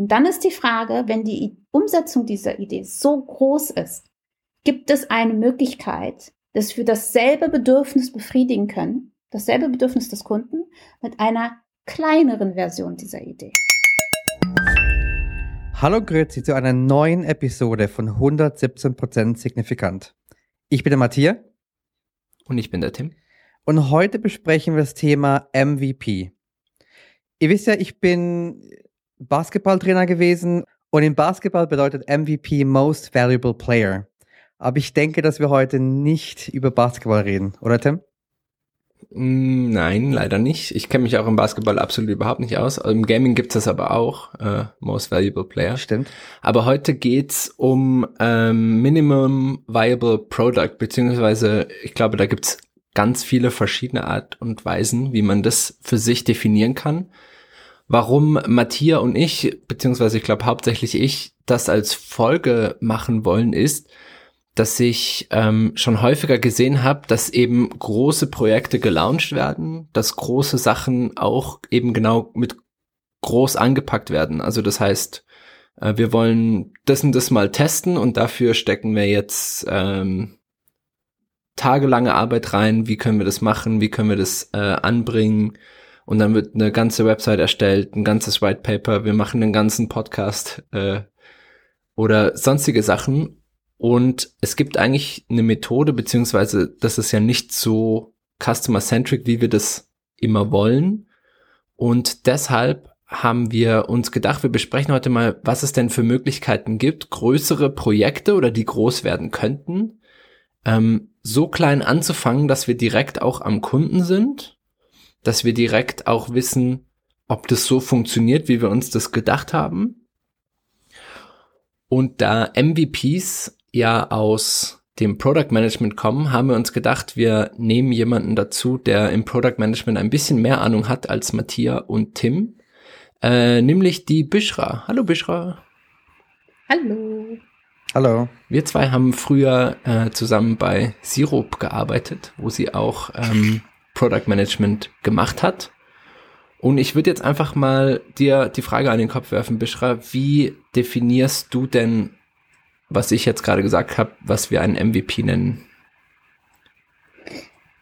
Und dann ist die Frage, wenn die Umsetzung dieser Idee so groß ist, gibt es eine Möglichkeit, dass wir dasselbe Bedürfnis befriedigen können, dasselbe Bedürfnis des Kunden, mit einer kleineren Version dieser Idee. Hallo Grüezi zu einer neuen Episode von 117% Signifikant. Ich bin der Matthias. Und ich bin der Tim. Und heute besprechen wir das Thema MVP. Ihr wisst ja, ich bin Basketballtrainer gewesen und im Basketball bedeutet MVP Most Valuable Player. Aber ich denke, dass wir heute nicht über Basketball reden, oder Tim? Mm, nein, leider nicht. Ich kenne mich auch im Basketball absolut überhaupt nicht aus. Im Gaming gibt es das aber auch, äh, Most Valuable Player. Stimmt. Aber heute geht's um ähm, Minimum Viable Product, beziehungsweise ich glaube, da gibt's ganz viele verschiedene Art und Weisen, wie man das für sich definieren kann. Warum Matthias und ich, beziehungsweise ich glaube hauptsächlich ich, das als Folge machen wollen, ist, dass ich ähm, schon häufiger gesehen habe, dass eben große Projekte gelauncht werden, dass große Sachen auch eben genau mit groß angepackt werden. Also das heißt, äh, wir wollen das und das mal testen und dafür stecken wir jetzt ähm, tagelange Arbeit rein. Wie können wir das machen? Wie können wir das äh, anbringen? Und dann wird eine ganze Website erstellt, ein ganzes White Paper. Wir machen einen ganzen Podcast äh, oder sonstige Sachen und es gibt eigentlich eine Methode, beziehungsweise das ist ja nicht so customer-centric, wie wir das immer wollen. Und deshalb haben wir uns gedacht, wir besprechen heute mal, was es denn für Möglichkeiten gibt, größere Projekte oder die groß werden könnten, ähm, so klein anzufangen, dass wir direkt auch am Kunden sind, dass wir direkt auch wissen, ob das so funktioniert, wie wir uns das gedacht haben. Und da MVPs ja aus dem Product Management kommen, haben wir uns gedacht, wir nehmen jemanden dazu, der im Product Management ein bisschen mehr Ahnung hat als Matthias und Tim, äh, nämlich die Bishra. Hallo Bishra. Hallo. Hallo. Wir zwei haben früher äh, zusammen bei Sirup gearbeitet, wo sie auch ähm, Product Management gemacht hat. Und ich würde jetzt einfach mal dir die Frage an den Kopf werfen, Bishra, wie definierst du denn was ich jetzt gerade gesagt habe, was wir einen MVP nennen?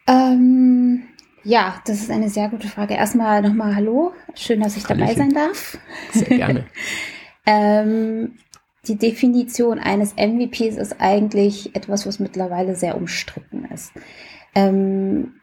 Ähm, ja, das ist eine sehr gute Frage. Erstmal nochmal Hallo. Schön, dass ich dabei sein darf. Sehr gerne. ähm, die Definition eines MVPs ist eigentlich etwas, was mittlerweile sehr umstritten ist. Ähm,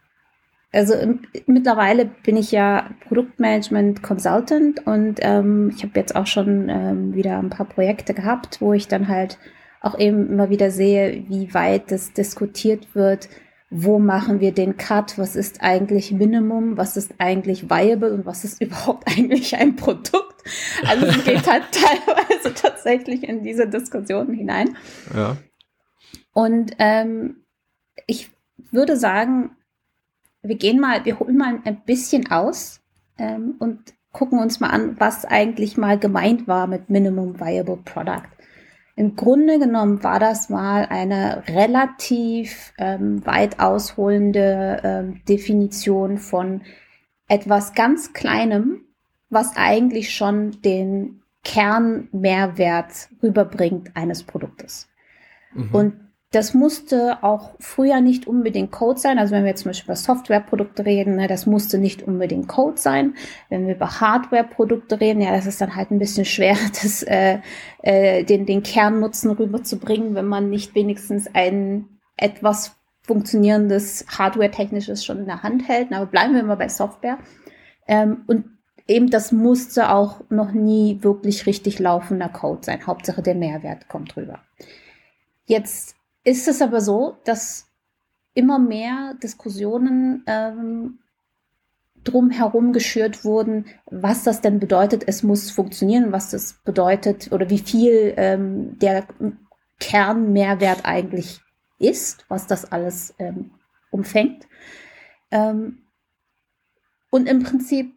also im, mittlerweile bin ich ja Produktmanagement Consultant und ähm, ich habe jetzt auch schon ähm, wieder ein paar Projekte gehabt, wo ich dann halt auch eben immer wieder sehe, wie weit das diskutiert wird. Wo machen wir den Cut? Was ist eigentlich Minimum? Was ist eigentlich viable? Und was ist überhaupt eigentlich ein Produkt? Also es geht halt teilweise tatsächlich in diese Diskussionen hinein. Ja. Und ähm, ich würde sagen, wir gehen mal, wir holen mal ein bisschen aus ähm, und gucken uns mal an, was eigentlich mal gemeint war mit Minimum Viable Product. Im Grunde genommen war das mal eine relativ ähm, weit ausholende ähm, Definition von etwas ganz Kleinem, was eigentlich schon den Kernmehrwert rüberbringt eines Produktes. Mhm. Und das musste auch früher nicht unbedingt Code sein. Also wenn wir zum Beispiel über Softwareprodukte reden, ne, das musste nicht unbedingt Code sein. Wenn wir über Hardwareprodukte reden, ja, das ist dann halt ein bisschen schwer, das, äh, äh, den, den Kernnutzen rüberzubringen, wenn man nicht wenigstens ein etwas funktionierendes Hardware-technisches schon in der Hand hält. Aber bleiben wir mal bei Software. Ähm, und eben das musste auch noch nie wirklich richtig laufender Code sein. Hauptsache der Mehrwert kommt rüber. Jetzt ist es aber so, dass immer mehr Diskussionen ähm, drumherum geschürt wurden, was das denn bedeutet, es muss funktionieren, was das bedeutet oder wie viel ähm, der Kernmehrwert eigentlich ist, was das alles ähm, umfängt. Ähm, und im Prinzip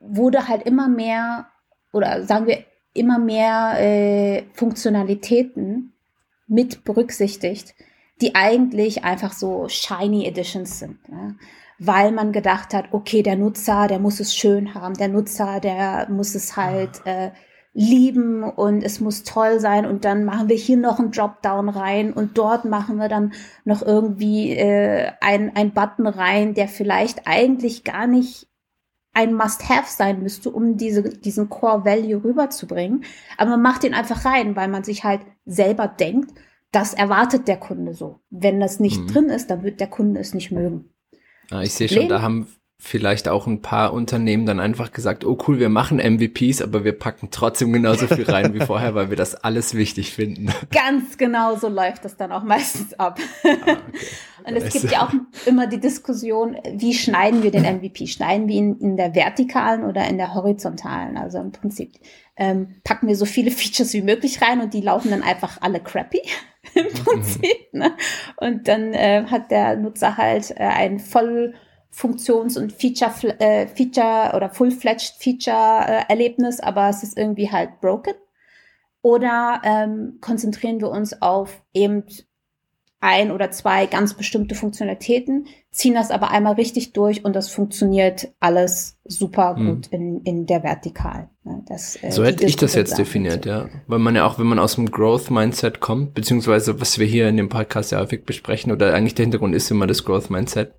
wurde halt immer mehr oder sagen wir immer mehr äh, Funktionalitäten mit berücksichtigt, die eigentlich einfach so shiny Editions sind. Ne? weil man gedacht hat, okay, der Nutzer, der muss es schön haben, der Nutzer, der muss es halt äh, lieben und es muss toll sein und dann machen wir hier noch einen Dropdown rein und dort machen wir dann noch irgendwie äh, ein, ein Button rein, der vielleicht eigentlich gar nicht ein Must-Have sein müsste, um diese, diesen Core-Value rüberzubringen. Aber man macht den einfach rein, weil man sich halt selber denkt, das erwartet der Kunde so. Wenn das nicht mhm. drin ist, dann wird der Kunde es nicht mögen. Ah, ich sehe schon, da haben vielleicht auch ein paar Unternehmen dann einfach gesagt, oh cool, wir machen MVPs, aber wir packen trotzdem genauso viel rein wie vorher, weil wir das alles wichtig finden. Ganz genau so läuft das dann auch meistens ab. Ah, okay. Und es gibt ja auch immer die Diskussion, wie schneiden wir den MVP? Schneiden wir ihn in der vertikalen oder in der horizontalen? Also im Prinzip ähm, packen wir so viele Features wie möglich rein und die laufen dann einfach alle crappy im mhm. Prinzip. Ne? Und dann äh, hat der Nutzer halt äh, ein voll Funktions- und Feature, äh, Feature oder Full-Fledged Feature-Erlebnis, aber es ist irgendwie halt broken? Oder ähm, konzentrieren wir uns auf eben ein oder zwei ganz bestimmte Funktionalitäten, ziehen das aber einmal richtig durch und das funktioniert alles super hm. gut in, in der Vertikal. Das, äh, so hätte ich das jetzt definiert, ja. Weil man ja auch, wenn man aus dem Growth-Mindset kommt, beziehungsweise was wir hier in dem Podcast ja häufig besprechen, oder eigentlich der Hintergrund ist immer das Growth-Mindset,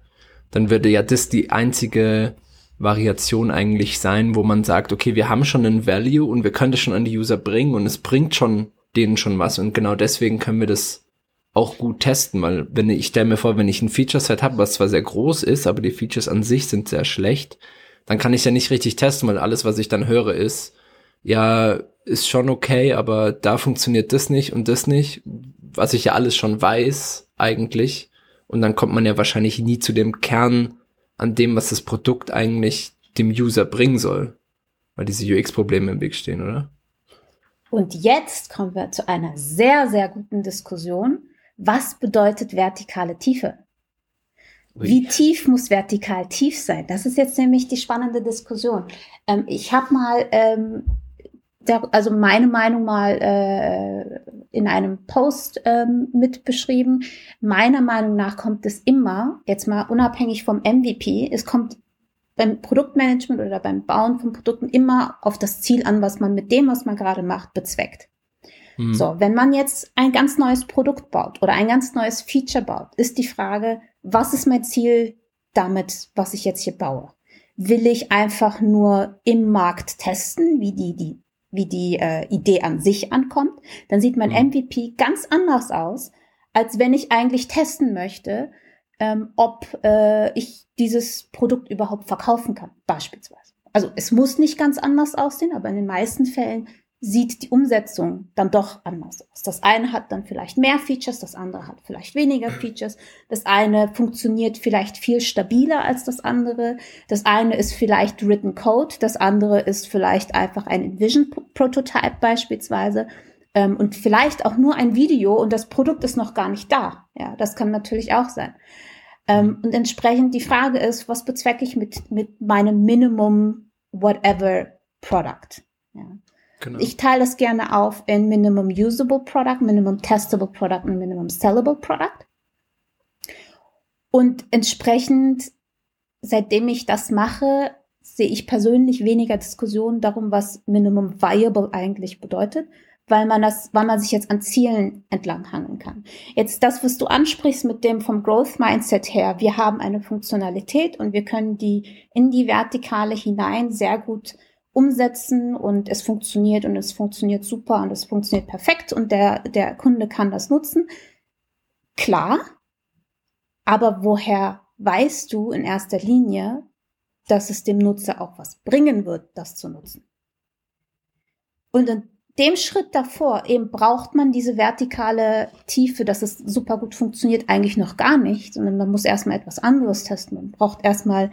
dann würde ja das die einzige Variation eigentlich sein, wo man sagt, okay, wir haben schon einen Value und wir können das schon an die User bringen und es bringt schon denen schon was und genau deswegen können wir das auch gut testen, weil wenn ich stelle mir vor, wenn ich ein Feature-Set habe, was zwar sehr groß ist, aber die Features an sich sind sehr schlecht, dann kann ich ja nicht richtig testen, weil alles, was ich dann höre, ist, ja, ist schon okay, aber da funktioniert das nicht und das nicht, was ich ja alles schon weiß eigentlich. Und dann kommt man ja wahrscheinlich nie zu dem Kern an dem, was das Produkt eigentlich dem User bringen soll. Weil diese UX-Probleme im Weg stehen, oder? Und jetzt kommen wir zu einer sehr, sehr guten Diskussion. Was bedeutet vertikale Tiefe? Wie tief muss vertikal tief sein? Das ist jetzt nämlich die spannende Diskussion. Ähm, ich habe mal ähm, der, also meine Meinung mal äh, in einem Post ähm, mit beschrieben. Meiner Meinung nach kommt es immer, jetzt mal unabhängig vom MVP, es kommt beim Produktmanagement oder beim Bauen von Produkten immer auf das Ziel an, was man mit dem, was man gerade macht, bezweckt. Mhm. So, wenn man jetzt ein ganz neues Produkt baut oder ein ganz neues Feature baut, ist die Frage, was ist mein Ziel damit, was ich jetzt hier baue? Will ich einfach nur im Markt testen, wie die, die wie die äh, Idee an sich ankommt, dann sieht mein mhm. MVP ganz anders aus, als wenn ich eigentlich testen möchte, ähm, ob äh, ich dieses Produkt überhaupt verkaufen kann, beispielsweise. Also es muss nicht ganz anders aussehen, aber in den meisten Fällen sieht die Umsetzung dann doch anders aus. Das eine hat dann vielleicht mehr Features, das andere hat vielleicht weniger Features. Das eine funktioniert vielleicht viel stabiler als das andere. Das eine ist vielleicht Written Code, das andere ist vielleicht einfach ein Envision Prototype beispielsweise ähm, und vielleicht auch nur ein Video und das Produkt ist noch gar nicht da. Ja, das kann natürlich auch sein. Ähm, und entsprechend die Frage ist, was bezwecke ich mit, mit meinem Minimum whatever Product? Ja. Genau. Ich teile das gerne auf in Minimum Usable Product, Minimum Testable Product und Minimum Sellable Product. Und entsprechend, seitdem ich das mache, sehe ich persönlich weniger Diskussionen darum, was Minimum Viable eigentlich bedeutet, weil man das, weil man sich jetzt an Zielen entlanghangeln kann. Jetzt das, was du ansprichst mit dem vom Growth Mindset her, wir haben eine Funktionalität und wir können die in die Vertikale hinein sehr gut umsetzen und es funktioniert und es funktioniert super und es funktioniert perfekt und der, der Kunde kann das nutzen. Klar, aber woher weißt du in erster Linie, dass es dem Nutzer auch was bringen wird, das zu nutzen? Und in dem Schritt davor eben braucht man diese vertikale Tiefe, dass es super gut funktioniert, eigentlich noch gar nicht, sondern man muss erstmal etwas anderes testen. Man braucht erstmal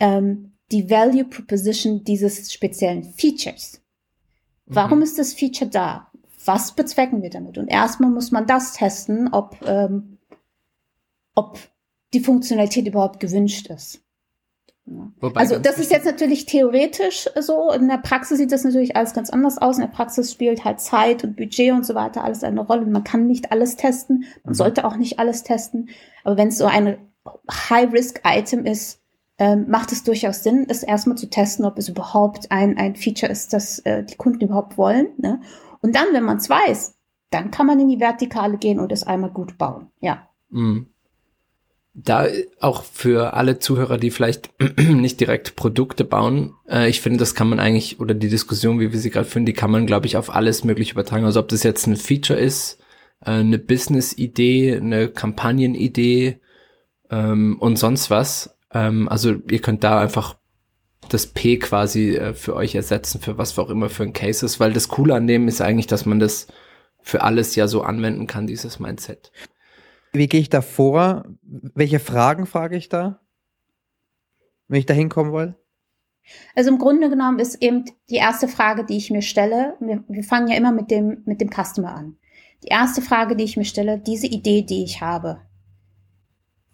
ähm, die Value Proposition dieses speziellen Features. Warum mhm. ist das Feature da? Was bezwecken wir damit? Und erstmal muss man das testen, ob, ähm, ob die Funktionalität überhaupt gewünscht ist. Ja. also das ist jetzt natürlich theoretisch so. In der Praxis sieht das natürlich alles ganz anders aus. In der Praxis spielt halt Zeit und Budget und so weiter alles eine Rolle. Man kann nicht alles testen. Man mhm. sollte auch nicht alles testen. Aber wenn es so ein High-Risk-Item ist, ähm, macht es durchaus Sinn, es erstmal zu testen, ob es überhaupt ein, ein Feature ist, das äh, die Kunden überhaupt wollen. Ne? Und dann, wenn man es weiß, dann kann man in die Vertikale gehen und es einmal gut bauen. Ja. Mhm. Da auch für alle Zuhörer, die vielleicht nicht direkt Produkte bauen, äh, ich finde, das kann man eigentlich, oder die Diskussion, wie wir sie gerade führen, die kann man, glaube ich, auf alles möglich übertragen. Also ob das jetzt ein Feature ist, äh, eine Business-Idee, eine Kampagnenidee ähm, und sonst was. Ähm, also ihr könnt da einfach das P quasi äh, für euch ersetzen, für was auch immer für ein Case ist, weil das Coole an dem ist eigentlich, dass man das für alles ja so anwenden kann, dieses Mindset. Wie gehe ich da vor? Welche Fragen frage ich da, wenn ich da hinkommen will? Also im Grunde genommen ist eben die erste Frage, die ich mir stelle, wir, wir fangen ja immer mit dem, mit dem Customer an. Die erste Frage, die ich mir stelle, diese Idee, die ich habe,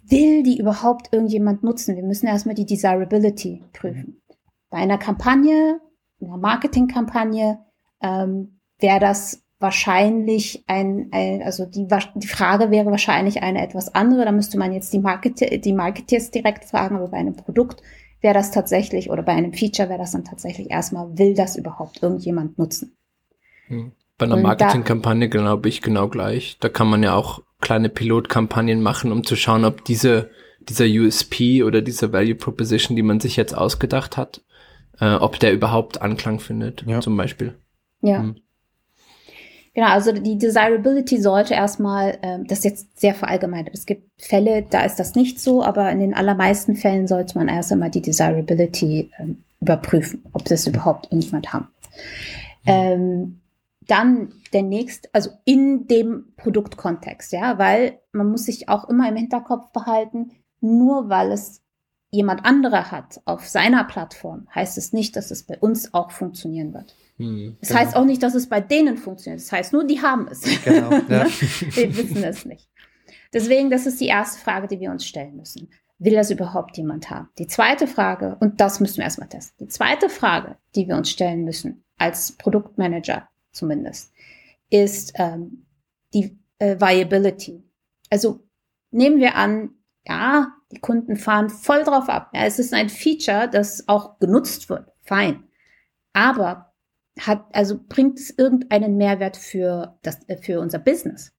will die überhaupt irgendjemand nutzen? Wir müssen erstmal die Desirability prüfen. Bei einer Kampagne, einer Marketingkampagne, ähm, wäre das wahrscheinlich ein, ein also die, die Frage wäre wahrscheinlich eine etwas andere. Da müsste man jetzt die, Marketer, die Marketeers direkt fragen, aber bei einem Produkt wäre das tatsächlich, oder bei einem Feature wäre das dann tatsächlich erstmal, will das überhaupt irgendjemand nutzen? Hm. Bei einer Marketingkampagne glaube ich genau gleich. Da kann man ja auch kleine Pilotkampagnen machen, um zu schauen, ob diese, dieser USP oder diese Value Proposition, die man sich jetzt ausgedacht hat, äh, ob der überhaupt Anklang findet, ja. zum Beispiel. Ja. Hm. Genau, also die Desirability sollte erstmal, äh, das ist jetzt sehr verallgemeinert. Es gibt Fälle, da ist das nicht so, aber in den allermeisten Fällen sollte man erst einmal die Desirability äh, überprüfen, ob das überhaupt irgendjemand haben. Mhm. Ähm, dann der nächste, also in dem Produktkontext, ja, weil man muss sich auch immer im Hinterkopf behalten, nur weil es jemand anderer hat auf seiner Plattform, heißt es nicht, dass es bei uns auch funktionieren wird. Hm, das genau. heißt auch nicht, dass es bei denen funktioniert. Das heißt nur, die haben es. Genau, ja. wir wissen es nicht. Deswegen, das ist die erste Frage, die wir uns stellen müssen. Will das überhaupt jemand haben? Die zweite Frage, und das müssen wir erstmal testen. Die zweite Frage, die wir uns stellen müssen, als Produktmanager zumindest, ist ähm, die äh, Viability. Also nehmen wir an, ja, die Kunden fahren voll drauf ab. Ja, es ist ein Feature, das auch genutzt wird. Fein. Aber hat, also bringt es irgendeinen Mehrwert für das, äh, für unser Business.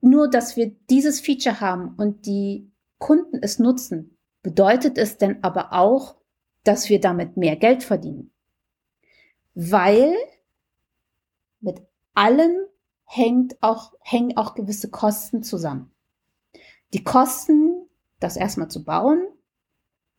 Nur, dass wir dieses Feature haben und die Kunden es nutzen, bedeutet es denn aber auch, dass wir damit mehr Geld verdienen. Weil allem hängt auch, hängen auch gewisse Kosten zusammen. Die Kosten, das erstmal zu bauen,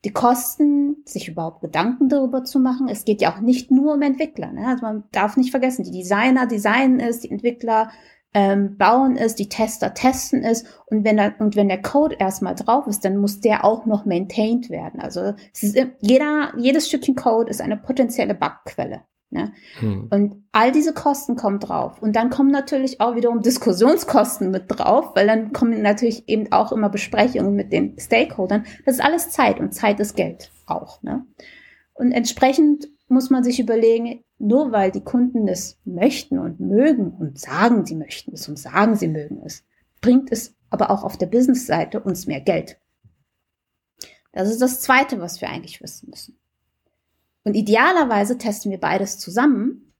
die Kosten, sich überhaupt Gedanken darüber zu machen. Es geht ja auch nicht nur um Entwickler. Ne? Also man darf nicht vergessen, die Designer designen es, die Entwickler ähm, bauen es, die Tester testen es und wenn, da, und wenn der Code erstmal drauf ist, dann muss der auch noch maintained werden. Also es ist, jeder, jedes Stückchen Code ist eine potenzielle Bugquelle. Ne? Hm. Und all diese Kosten kommen drauf. Und dann kommen natürlich auch wiederum Diskussionskosten mit drauf, weil dann kommen natürlich eben auch immer Besprechungen mit den Stakeholdern. Das ist alles Zeit und Zeit ist Geld auch. Ne? Und entsprechend muss man sich überlegen, nur weil die Kunden es möchten und mögen und sagen, sie möchten es und sagen, sie mögen es, bringt es aber auch auf der Business-Seite uns mehr Geld. Das ist das Zweite, was wir eigentlich wissen müssen. Und idealerweise testen wir beides zusammen,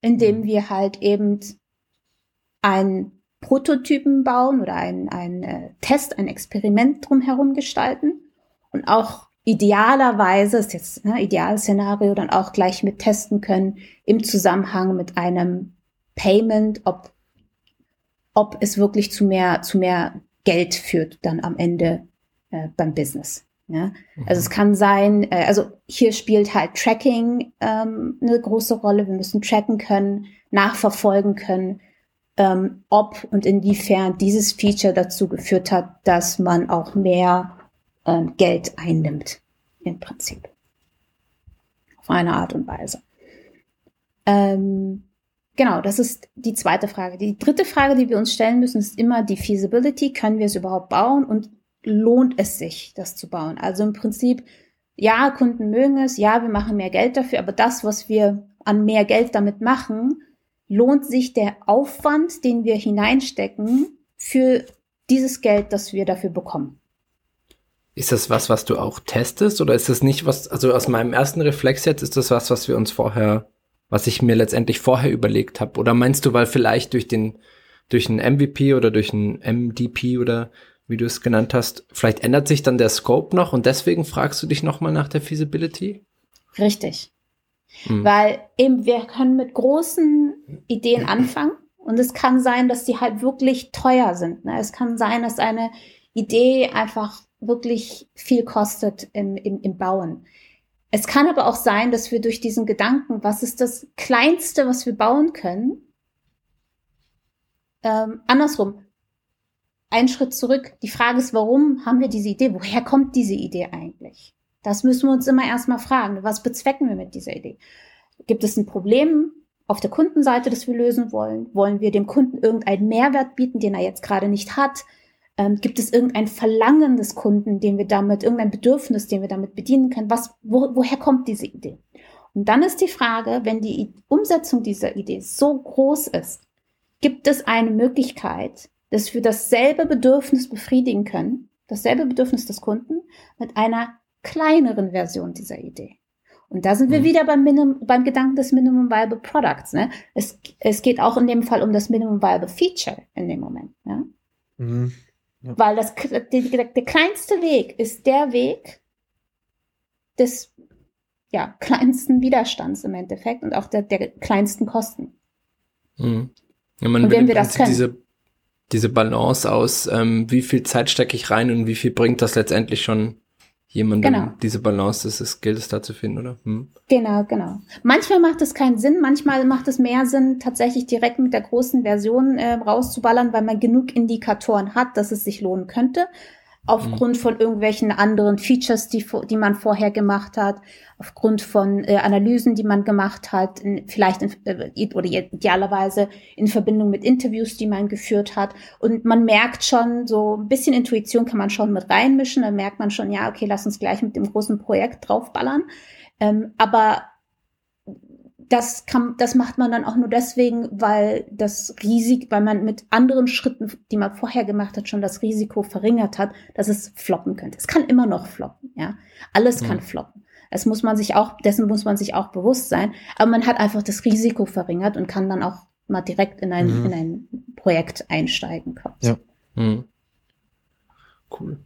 indem mhm. wir halt eben einen Prototypen bauen oder ein, ein äh, Test, ein Experiment drumherum gestalten und auch idealerweise, ist jetzt ne, Idealszenario, dann auch gleich mit testen können im Zusammenhang mit einem Payment, ob, ob es wirklich zu mehr, zu mehr Geld führt dann am Ende äh, beim Business. Ja? Also es mhm. kann sein, äh, also hier spielt halt Tracking ähm, eine große Rolle. Wir müssen tracken können, nachverfolgen können, ähm, ob und inwiefern dieses Feature dazu geführt hat, dass man auch mehr ähm, Geld einnimmt, im Prinzip. Auf eine Art und Weise. Ähm, genau, das ist die zweite Frage. Die dritte Frage, die wir uns stellen müssen, ist immer die Feasibility. Können wir es überhaupt bauen? Und lohnt es sich, das zu bauen. Also im Prinzip, ja, Kunden mögen es, ja, wir machen mehr Geld dafür, aber das, was wir an mehr Geld damit machen, lohnt sich der Aufwand, den wir hineinstecken, für dieses Geld, das wir dafür bekommen. Ist das was, was du auch testest oder ist das nicht was, also aus meinem ersten Reflex jetzt ist das was, was wir uns vorher, was ich mir letztendlich vorher überlegt habe? Oder meinst du, weil vielleicht durch den, durch einen MVP oder durch einen MDP oder wie du es genannt hast, vielleicht ändert sich dann der Scope noch und deswegen fragst du dich nochmal nach der Feasibility? Richtig. Hm. Weil eben wir können mit großen Ideen anfangen und es kann sein, dass die halt wirklich teuer sind. Ne? Es kann sein, dass eine Idee einfach wirklich viel kostet im, im, im Bauen. Es kann aber auch sein, dass wir durch diesen Gedanken, was ist das Kleinste, was wir bauen können, ähm, andersrum, einen Schritt zurück. Die Frage ist, warum haben wir diese Idee? Woher kommt diese Idee eigentlich? Das müssen wir uns immer erstmal fragen. Was bezwecken wir mit dieser Idee? Gibt es ein Problem auf der Kundenseite, das wir lösen wollen? Wollen wir dem Kunden irgendeinen Mehrwert bieten, den er jetzt gerade nicht hat? Ähm, gibt es irgendein Verlangen des Kunden, den wir damit, irgendein Bedürfnis, den wir damit bedienen können? Was, wo, woher kommt diese Idee? Und dann ist die Frage, wenn die Umsetzung dieser Idee so groß ist, gibt es eine Möglichkeit, dass wir dasselbe Bedürfnis befriedigen können, dasselbe Bedürfnis des Kunden mit einer kleineren Version dieser Idee. Und da sind wir mhm. wieder beim, Minimum, beim Gedanken des Minimum Viable Products. Ne? Es, es geht auch in dem Fall um das Minimum Viable Feature in dem Moment. Ja? Mhm. Ja. Weil das, die, der kleinste Weg ist der Weg des ja, kleinsten Widerstands im Endeffekt und auch der, der kleinsten Kosten. Mhm. Ja, man und wenn wir das können. Diese, diese Balance aus, ähm, wie viel Zeit stecke ich rein und wie viel bringt das letztendlich schon jemandem genau. diese Balance, das ist, gilt es da zu finden, oder? Hm. Genau, genau. Manchmal macht es keinen Sinn, manchmal macht es mehr Sinn, tatsächlich direkt mit der großen Version äh, rauszuballern, weil man genug Indikatoren hat, dass es sich lohnen kötte aufgrund mhm. von irgendwelchen anderen Features, die, die man vorher gemacht hat, aufgrund von äh, Analysen, die man gemacht hat, in, vielleicht in, äh, oder idealerweise in Verbindung mit Interviews, die man geführt hat. Und man merkt schon, so ein bisschen Intuition kann man schon mit reinmischen, dann merkt man schon, ja, okay, lass uns gleich mit dem großen Projekt draufballern. Ähm, aber das kann, das macht man dann auch nur deswegen, weil das Risiko, weil man mit anderen Schritten, die man vorher gemacht hat, schon das Risiko verringert hat, dass es floppen könnte. Es kann immer noch floppen, ja. Alles ja. kann floppen. Das muss man sich auch, dessen muss man sich auch bewusst sein. Aber man hat einfach das Risiko verringert und kann dann auch mal direkt in ein, mhm. in ein Projekt einsteigen. Ja. Mhm. Cool.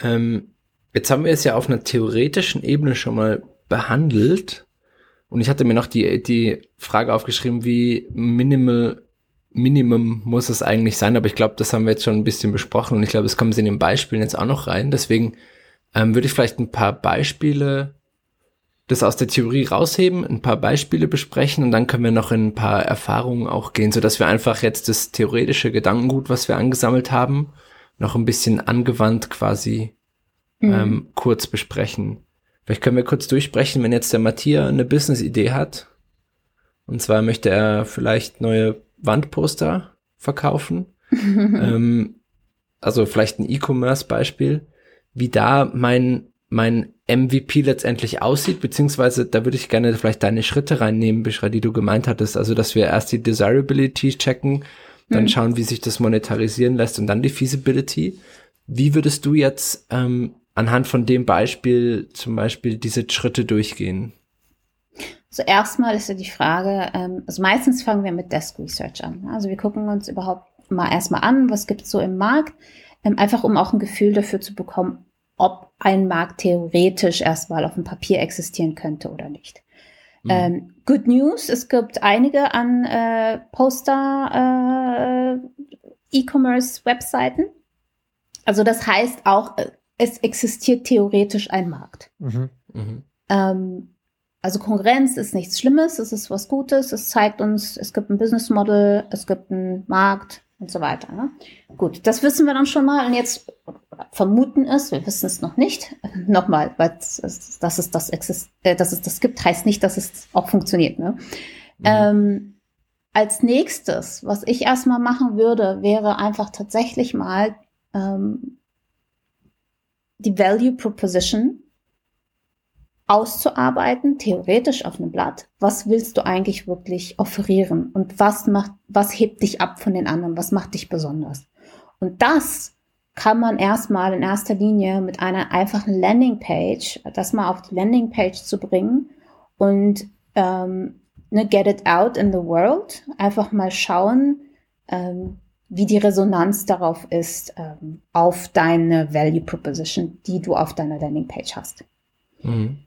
Ähm, jetzt haben wir es ja auf einer theoretischen Ebene schon mal behandelt. Und ich hatte mir noch die, die Frage aufgeschrieben, wie minimal, Minimum muss es eigentlich sein, aber ich glaube, das haben wir jetzt schon ein bisschen besprochen und ich glaube, es kommen in den Beispielen jetzt auch noch rein. Deswegen ähm, würde ich vielleicht ein paar Beispiele das aus der Theorie rausheben, ein paar Beispiele besprechen und dann können wir noch in ein paar Erfahrungen auch gehen, so dass wir einfach jetzt das theoretische Gedankengut, was wir angesammelt haben, noch ein bisschen angewandt quasi mhm. ähm, kurz besprechen. Vielleicht können wir kurz durchsprechen, wenn jetzt der Matthias eine Business-Idee hat. Und zwar möchte er vielleicht neue Wandposter verkaufen. ähm, also vielleicht ein E-Commerce-Beispiel, wie da mein, mein MVP letztendlich aussieht, beziehungsweise da würde ich gerne vielleicht deine Schritte reinnehmen, Bishra, die du gemeint hattest. Also, dass wir erst die Desirability checken, dann mhm. schauen, wie sich das monetarisieren lässt und dann die Feasibility. Wie würdest du jetzt ähm, anhand von dem Beispiel zum Beispiel diese Schritte durchgehen? So erstmal ist ja die Frage, ähm, also meistens fangen wir mit Desk Research an. Also wir gucken uns überhaupt mal erstmal an, was gibt es so im Markt, ähm, einfach um auch ein Gefühl dafür zu bekommen, ob ein Markt theoretisch erstmal auf dem Papier existieren könnte oder nicht. Mhm. Ähm, good News, es gibt einige an äh, Poster äh, E-Commerce-Webseiten. Also das heißt auch, äh, es existiert theoretisch ein Markt. Mhm. Mhm. Ähm, also Konkurrenz ist nichts Schlimmes, es ist was Gutes, es zeigt uns, es gibt ein Business Model, es gibt einen Markt und so weiter. Ne? Gut, das wissen wir dann schon mal und jetzt vermuten es, wir wissen es noch nicht. Nochmal, weil dass es das exist äh, dass es das gibt, heißt nicht, dass es auch funktioniert. Ne? Mhm. Ähm, als nächstes, was ich erstmal machen würde, wäre einfach tatsächlich mal ähm, die Value Proposition auszuarbeiten, theoretisch auf einem Blatt. Was willst du eigentlich wirklich offerieren? Und was macht, was hebt dich ab von den anderen? Was macht dich besonders? Und das kann man erstmal in erster Linie mit einer einfachen Landingpage, das mal auf die Landingpage zu bringen und ähm, ne, get it out in the world, einfach mal schauen, ähm, wie die Resonanz darauf ist, ähm, auf deine Value Proposition, die du auf deiner Landingpage hast. Mhm.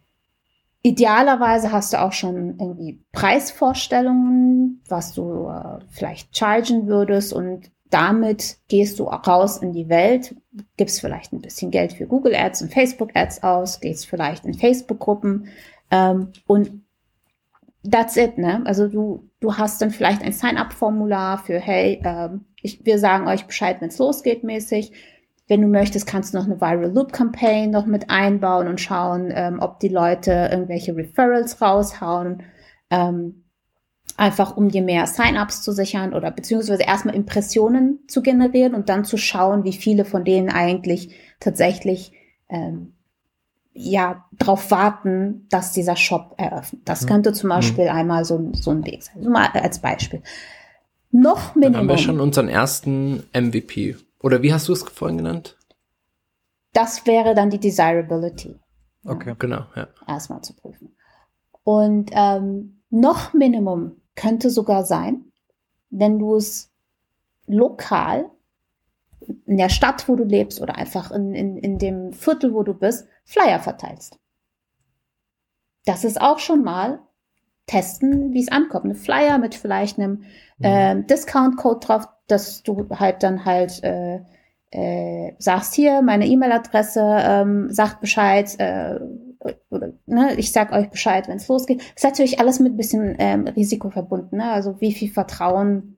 Idealerweise hast du auch schon irgendwie Preisvorstellungen, was du äh, vielleicht chargen würdest und damit gehst du raus in die Welt, gibst vielleicht ein bisschen Geld für Google Ads und Facebook Ads aus, gehst vielleicht in Facebook-Gruppen ähm, und that's it, ne? Also du, du hast dann vielleicht ein Sign-up-Formular für, hey, ähm, ich, wir sagen euch Bescheid, wenn es losgeht mäßig. Wenn du möchtest, kannst du noch eine Viral Loop Campaign noch mit einbauen und schauen, ähm, ob die Leute irgendwelche Referrals raushauen. Ähm, einfach um dir mehr Sign-ups zu sichern oder beziehungsweise erstmal Impressionen zu generieren und dann zu schauen, wie viele von denen eigentlich tatsächlich ähm, ja darauf warten, dass dieser Shop eröffnet. Das könnte zum. Beispiel mhm. einmal so, so ein Weg sein. Also mal als Beispiel. Noch Minimum. Dann haben wir schon unseren ersten MVP. Oder wie hast du es vorhin genannt? Das wäre dann die Desirability. Okay, ja. genau. Ja. Erstmal zu prüfen. Und ähm, noch Minimum könnte sogar sein, wenn du es lokal in der Stadt, wo du lebst oder einfach in, in, in dem Viertel, wo du bist, Flyer verteilst. Das ist auch schon mal testen, wie es ankommt. Eine Flyer mit vielleicht einem äh, Discount-Code drauf, dass du halt dann halt äh, äh, sagst hier meine E-Mail-Adresse, ähm, sagt Bescheid, äh, oder ne, ich sag euch Bescheid, wenn es losgeht. Ist natürlich alles mit ein bisschen ähm, Risiko verbunden. Ne? Also wie viel Vertrauen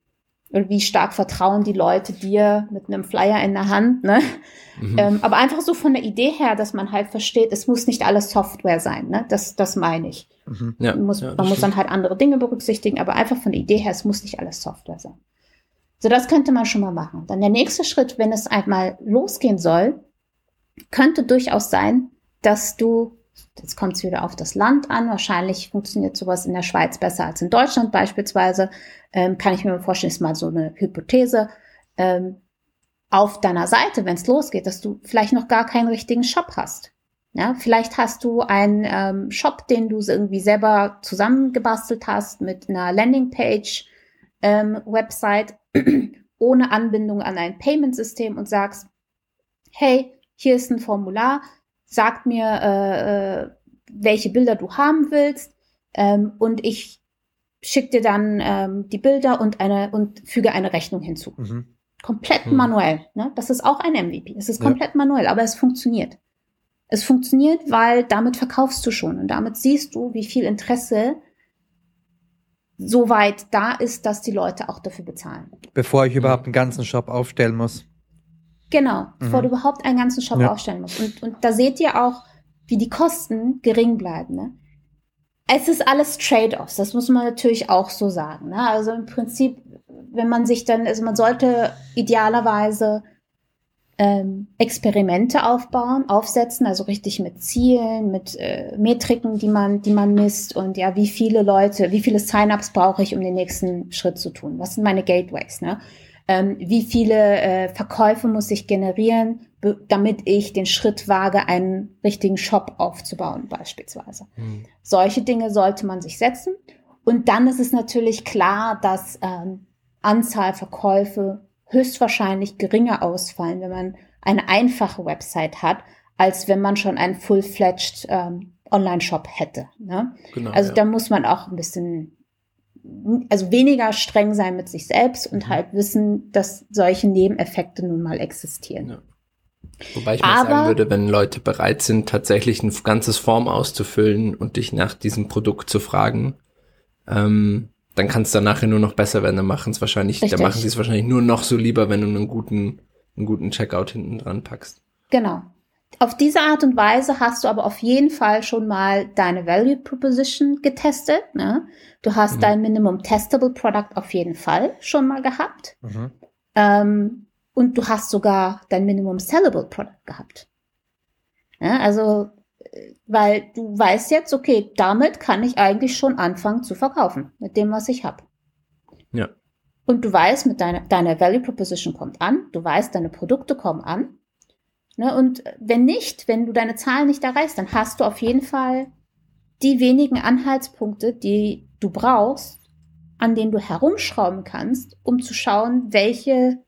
wie stark vertrauen die Leute dir mit einem Flyer in der Hand. Ne? Mhm. Ähm, aber einfach so von der Idee her, dass man halt versteht, es muss nicht alles Software sein. Ne? Das, das meine ich. Mhm. Ja, man muss, ja, man muss dann halt andere Dinge berücksichtigen, aber einfach von der Idee her, es muss nicht alles Software sein. So, das könnte man schon mal machen. Dann der nächste Schritt, wenn es einmal losgehen soll, könnte durchaus sein, dass du Jetzt kommt es wieder auf das Land an. Wahrscheinlich funktioniert sowas in der Schweiz besser als in Deutschland beispielsweise. Ähm, kann ich mir vorstellen, ist mal so eine Hypothese. Ähm, auf deiner Seite, wenn es losgeht, dass du vielleicht noch gar keinen richtigen Shop hast. Ja, vielleicht hast du einen ähm, Shop, den du irgendwie selber zusammengebastelt hast mit einer Landingpage, ähm, Website ohne Anbindung an ein Payment-System und sagst, hey, hier ist ein Formular, sag mir, äh, äh, welche Bilder du haben willst ähm, und ich schicke dir dann ähm, die Bilder und eine und füge eine Rechnung hinzu. Mhm. Komplett mhm. manuell. Ne? Das ist auch ein MVP. Es ist komplett ja. manuell, aber es funktioniert. Es funktioniert, weil damit verkaufst du schon und damit siehst du, wie viel Interesse so weit da ist, dass die Leute auch dafür bezahlen. Bevor ich überhaupt einen ganzen Shop aufstellen muss. Genau, bevor mhm. du überhaupt einen ganzen Shop ja. aufstellen musst. Und, und da seht ihr auch, wie die Kosten gering bleiben. Ne? Es ist alles Trade-offs, das muss man natürlich auch so sagen. Ne? Also im Prinzip, wenn man sich dann, also man sollte idealerweise ähm, Experimente aufbauen, aufsetzen, also richtig mit Zielen, mit äh, Metriken, die man, die man misst und ja, wie viele Leute, wie viele Sign-ups brauche ich, um den nächsten Schritt zu tun? Was sind meine Gateways? Ne? Ähm, wie viele äh, Verkäufe muss ich generieren, damit ich den Schritt wage, einen richtigen Shop aufzubauen beispielsweise. Mhm. Solche Dinge sollte man sich setzen. Und dann ist es natürlich klar, dass ähm, Anzahl Verkäufe höchstwahrscheinlich geringer ausfallen, wenn man eine einfache Website hat, als wenn man schon einen full-fledged ähm, Online-Shop hätte. Ne? Genau, also ja. da muss man auch ein bisschen also weniger streng sein mit sich selbst und mhm. halt wissen, dass solche Nebeneffekte nun mal existieren. Ja. Wobei ich mal Aber, sagen würde, wenn Leute bereit sind, tatsächlich ein ganzes Form auszufüllen und dich nach diesem Produkt zu fragen, ähm, dann kann es dann nachher nur noch besser werden. Dann machen es wahrscheinlich, dann machen sie es wahrscheinlich nur noch so lieber, wenn du einen guten, einen guten Checkout hinten dran packst. Genau. Auf diese Art und Weise hast du aber auf jeden Fall schon mal deine Value Proposition getestet. Ne? Du hast mhm. dein Minimum Testable Product auf jeden Fall schon mal gehabt. Mhm. Ähm, und du hast sogar dein Minimum Sellable Product gehabt. Ja, also, weil du weißt jetzt, okay, damit kann ich eigentlich schon anfangen zu verkaufen, mit dem, was ich habe. Ja. Und du weißt, mit deiner, deiner Value Proposition kommt an, du weißt, deine Produkte kommen an Ne? Und wenn nicht, wenn du deine Zahlen nicht erreichst, dann hast du auf jeden Fall die wenigen Anhaltspunkte, die du brauchst, an denen du herumschrauben kannst, um zu schauen, welche,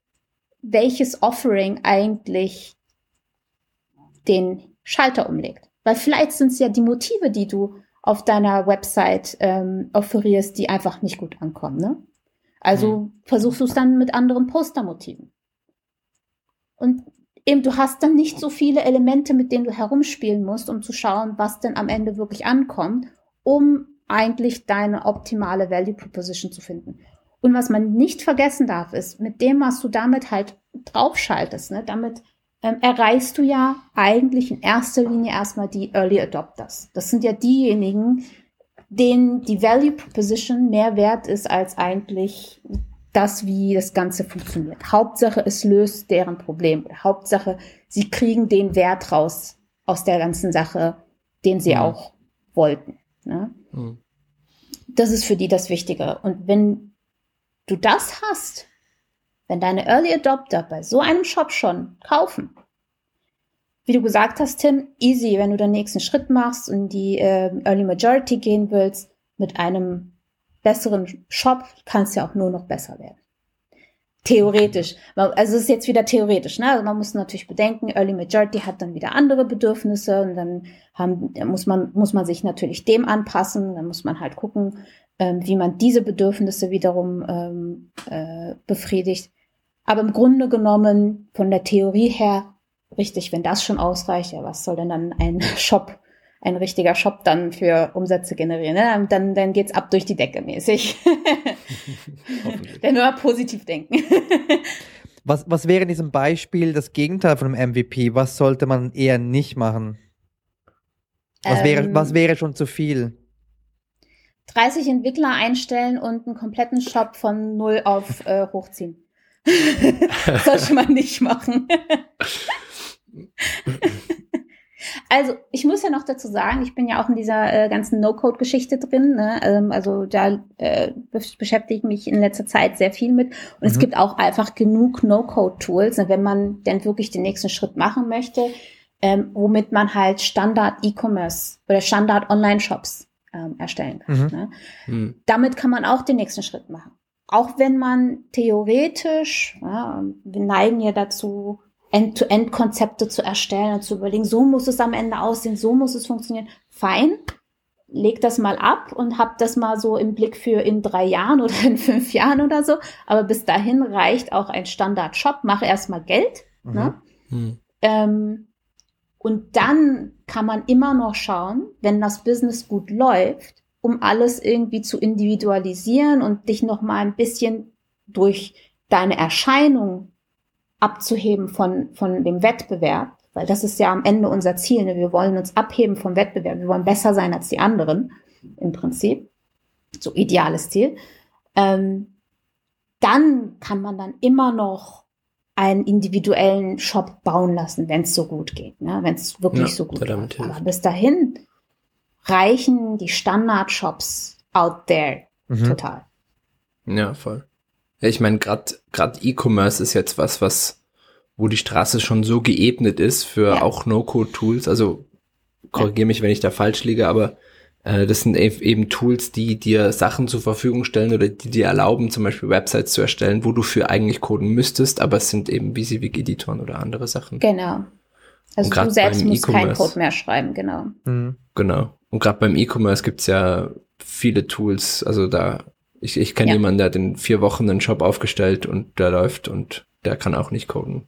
welches Offering eigentlich den Schalter umlegt. Weil vielleicht sind es ja die Motive, die du auf deiner Website ähm, offerierst, die einfach nicht gut ankommen. Ne? Also mhm. versuchst du es dann mit anderen Postermotiven. Und eben, du hast dann nicht so viele Elemente, mit denen du herumspielen musst, um zu schauen, was denn am Ende wirklich ankommt, um eigentlich deine optimale Value Proposition zu finden. Und was man nicht vergessen darf, ist, mit dem, was du damit halt draufschaltest, ne, damit ähm, erreichst du ja eigentlich in erster Linie erstmal die Early Adopters. Das sind ja diejenigen, denen die Value Proposition mehr wert ist als eigentlich das, wie das Ganze funktioniert. Hauptsache, es löst deren Problem. Hauptsache, sie kriegen den Wert raus aus der ganzen Sache, den sie mhm. auch wollten. Ne? Mhm. Das ist für die das Wichtige. Und wenn du das hast, wenn deine Early Adopter bei so einem Shop schon kaufen, wie du gesagt hast, Tim, easy, wenn du den nächsten Schritt machst und die äh, Early Majority gehen willst, mit einem besseren Shop kann es ja auch nur noch besser werden. Theoretisch. Also es ist jetzt wieder theoretisch, ne? Also man muss natürlich bedenken, Early Majority hat dann wieder andere Bedürfnisse und dann haben, muss man, muss man sich natürlich dem anpassen. Dann muss man halt gucken, ähm, wie man diese Bedürfnisse wiederum ähm, äh, befriedigt. Aber im Grunde genommen, von der Theorie her, richtig, wenn das schon ausreicht, ja, was soll denn dann ein Shop ein richtiger Shop dann für Umsätze generieren. Ne? Dann, dann geht's ab durch die Decke mäßig. Denn nur positiv denken. was, was wäre in diesem Beispiel das Gegenteil von einem MVP? Was sollte man eher nicht machen? Was, ähm, wäre, was wäre schon zu viel? 30 Entwickler einstellen und einen kompletten Shop von null auf äh, hochziehen. das sollte man nicht machen. Also ich muss ja noch dazu sagen, ich bin ja auch in dieser äh, ganzen No-Code-Geschichte drin. Ne? Ähm, also da äh, beschäftige ich mich in letzter Zeit sehr viel mit. Und mhm. es gibt auch einfach genug No-Code-Tools, wenn man denn wirklich den nächsten Schritt machen möchte, ähm, womit man halt Standard-E-Commerce oder Standard-Online-Shops ähm, erstellen kann. Mhm. Ne? Mhm. Damit kann man auch den nächsten Schritt machen. Auch wenn man theoretisch, ja, wir neigen ja dazu, End-to-End-Konzepte zu erstellen und zu überlegen, so muss es am Ende aussehen, so muss es funktionieren. Fein, leg das mal ab und hab das mal so im Blick für in drei Jahren oder in fünf Jahren oder so. Aber bis dahin reicht auch ein Standard-Shop. Mach erstmal Geld. Mhm. Ne? Mhm. Ähm, und dann kann man immer noch schauen, wenn das Business gut läuft, um alles irgendwie zu individualisieren und dich noch mal ein bisschen durch deine Erscheinung abzuheben von, von dem Wettbewerb, weil das ist ja am Ende unser Ziel. Ne? Wir wollen uns abheben vom Wettbewerb. Wir wollen besser sein als die anderen, im Prinzip. So ideales Ziel. Ähm, dann kann man dann immer noch einen individuellen Shop bauen lassen, wenn es so gut geht, ne? wenn es wirklich ja, so gut geht. Aber bis dahin reichen die Standard-Shops out there mhm. total. Ja, voll. Ja, ich meine, gerade gerade E-Commerce ist jetzt was, was wo die Straße schon so geebnet ist für ja. auch No-Code-Tools. Also korrigiere ja. mich, wenn ich da falsch liege, aber äh, das sind eben Tools, die dir Sachen zur Verfügung stellen oder die dir erlauben, zum Beispiel Websites zu erstellen, wo du für eigentlich coden müsstest, aber es sind eben WYSIWYG-Editoren oder andere Sachen. Genau. Also du selbst musst e keinen Code mehr schreiben, genau. Mhm. Genau. Und gerade beim E-Commerce gibt's ja viele Tools, also da ich, ich kenne ja. jemanden, der hat in vier Wochen einen Shop aufgestellt und der läuft und der kann auch nicht coden.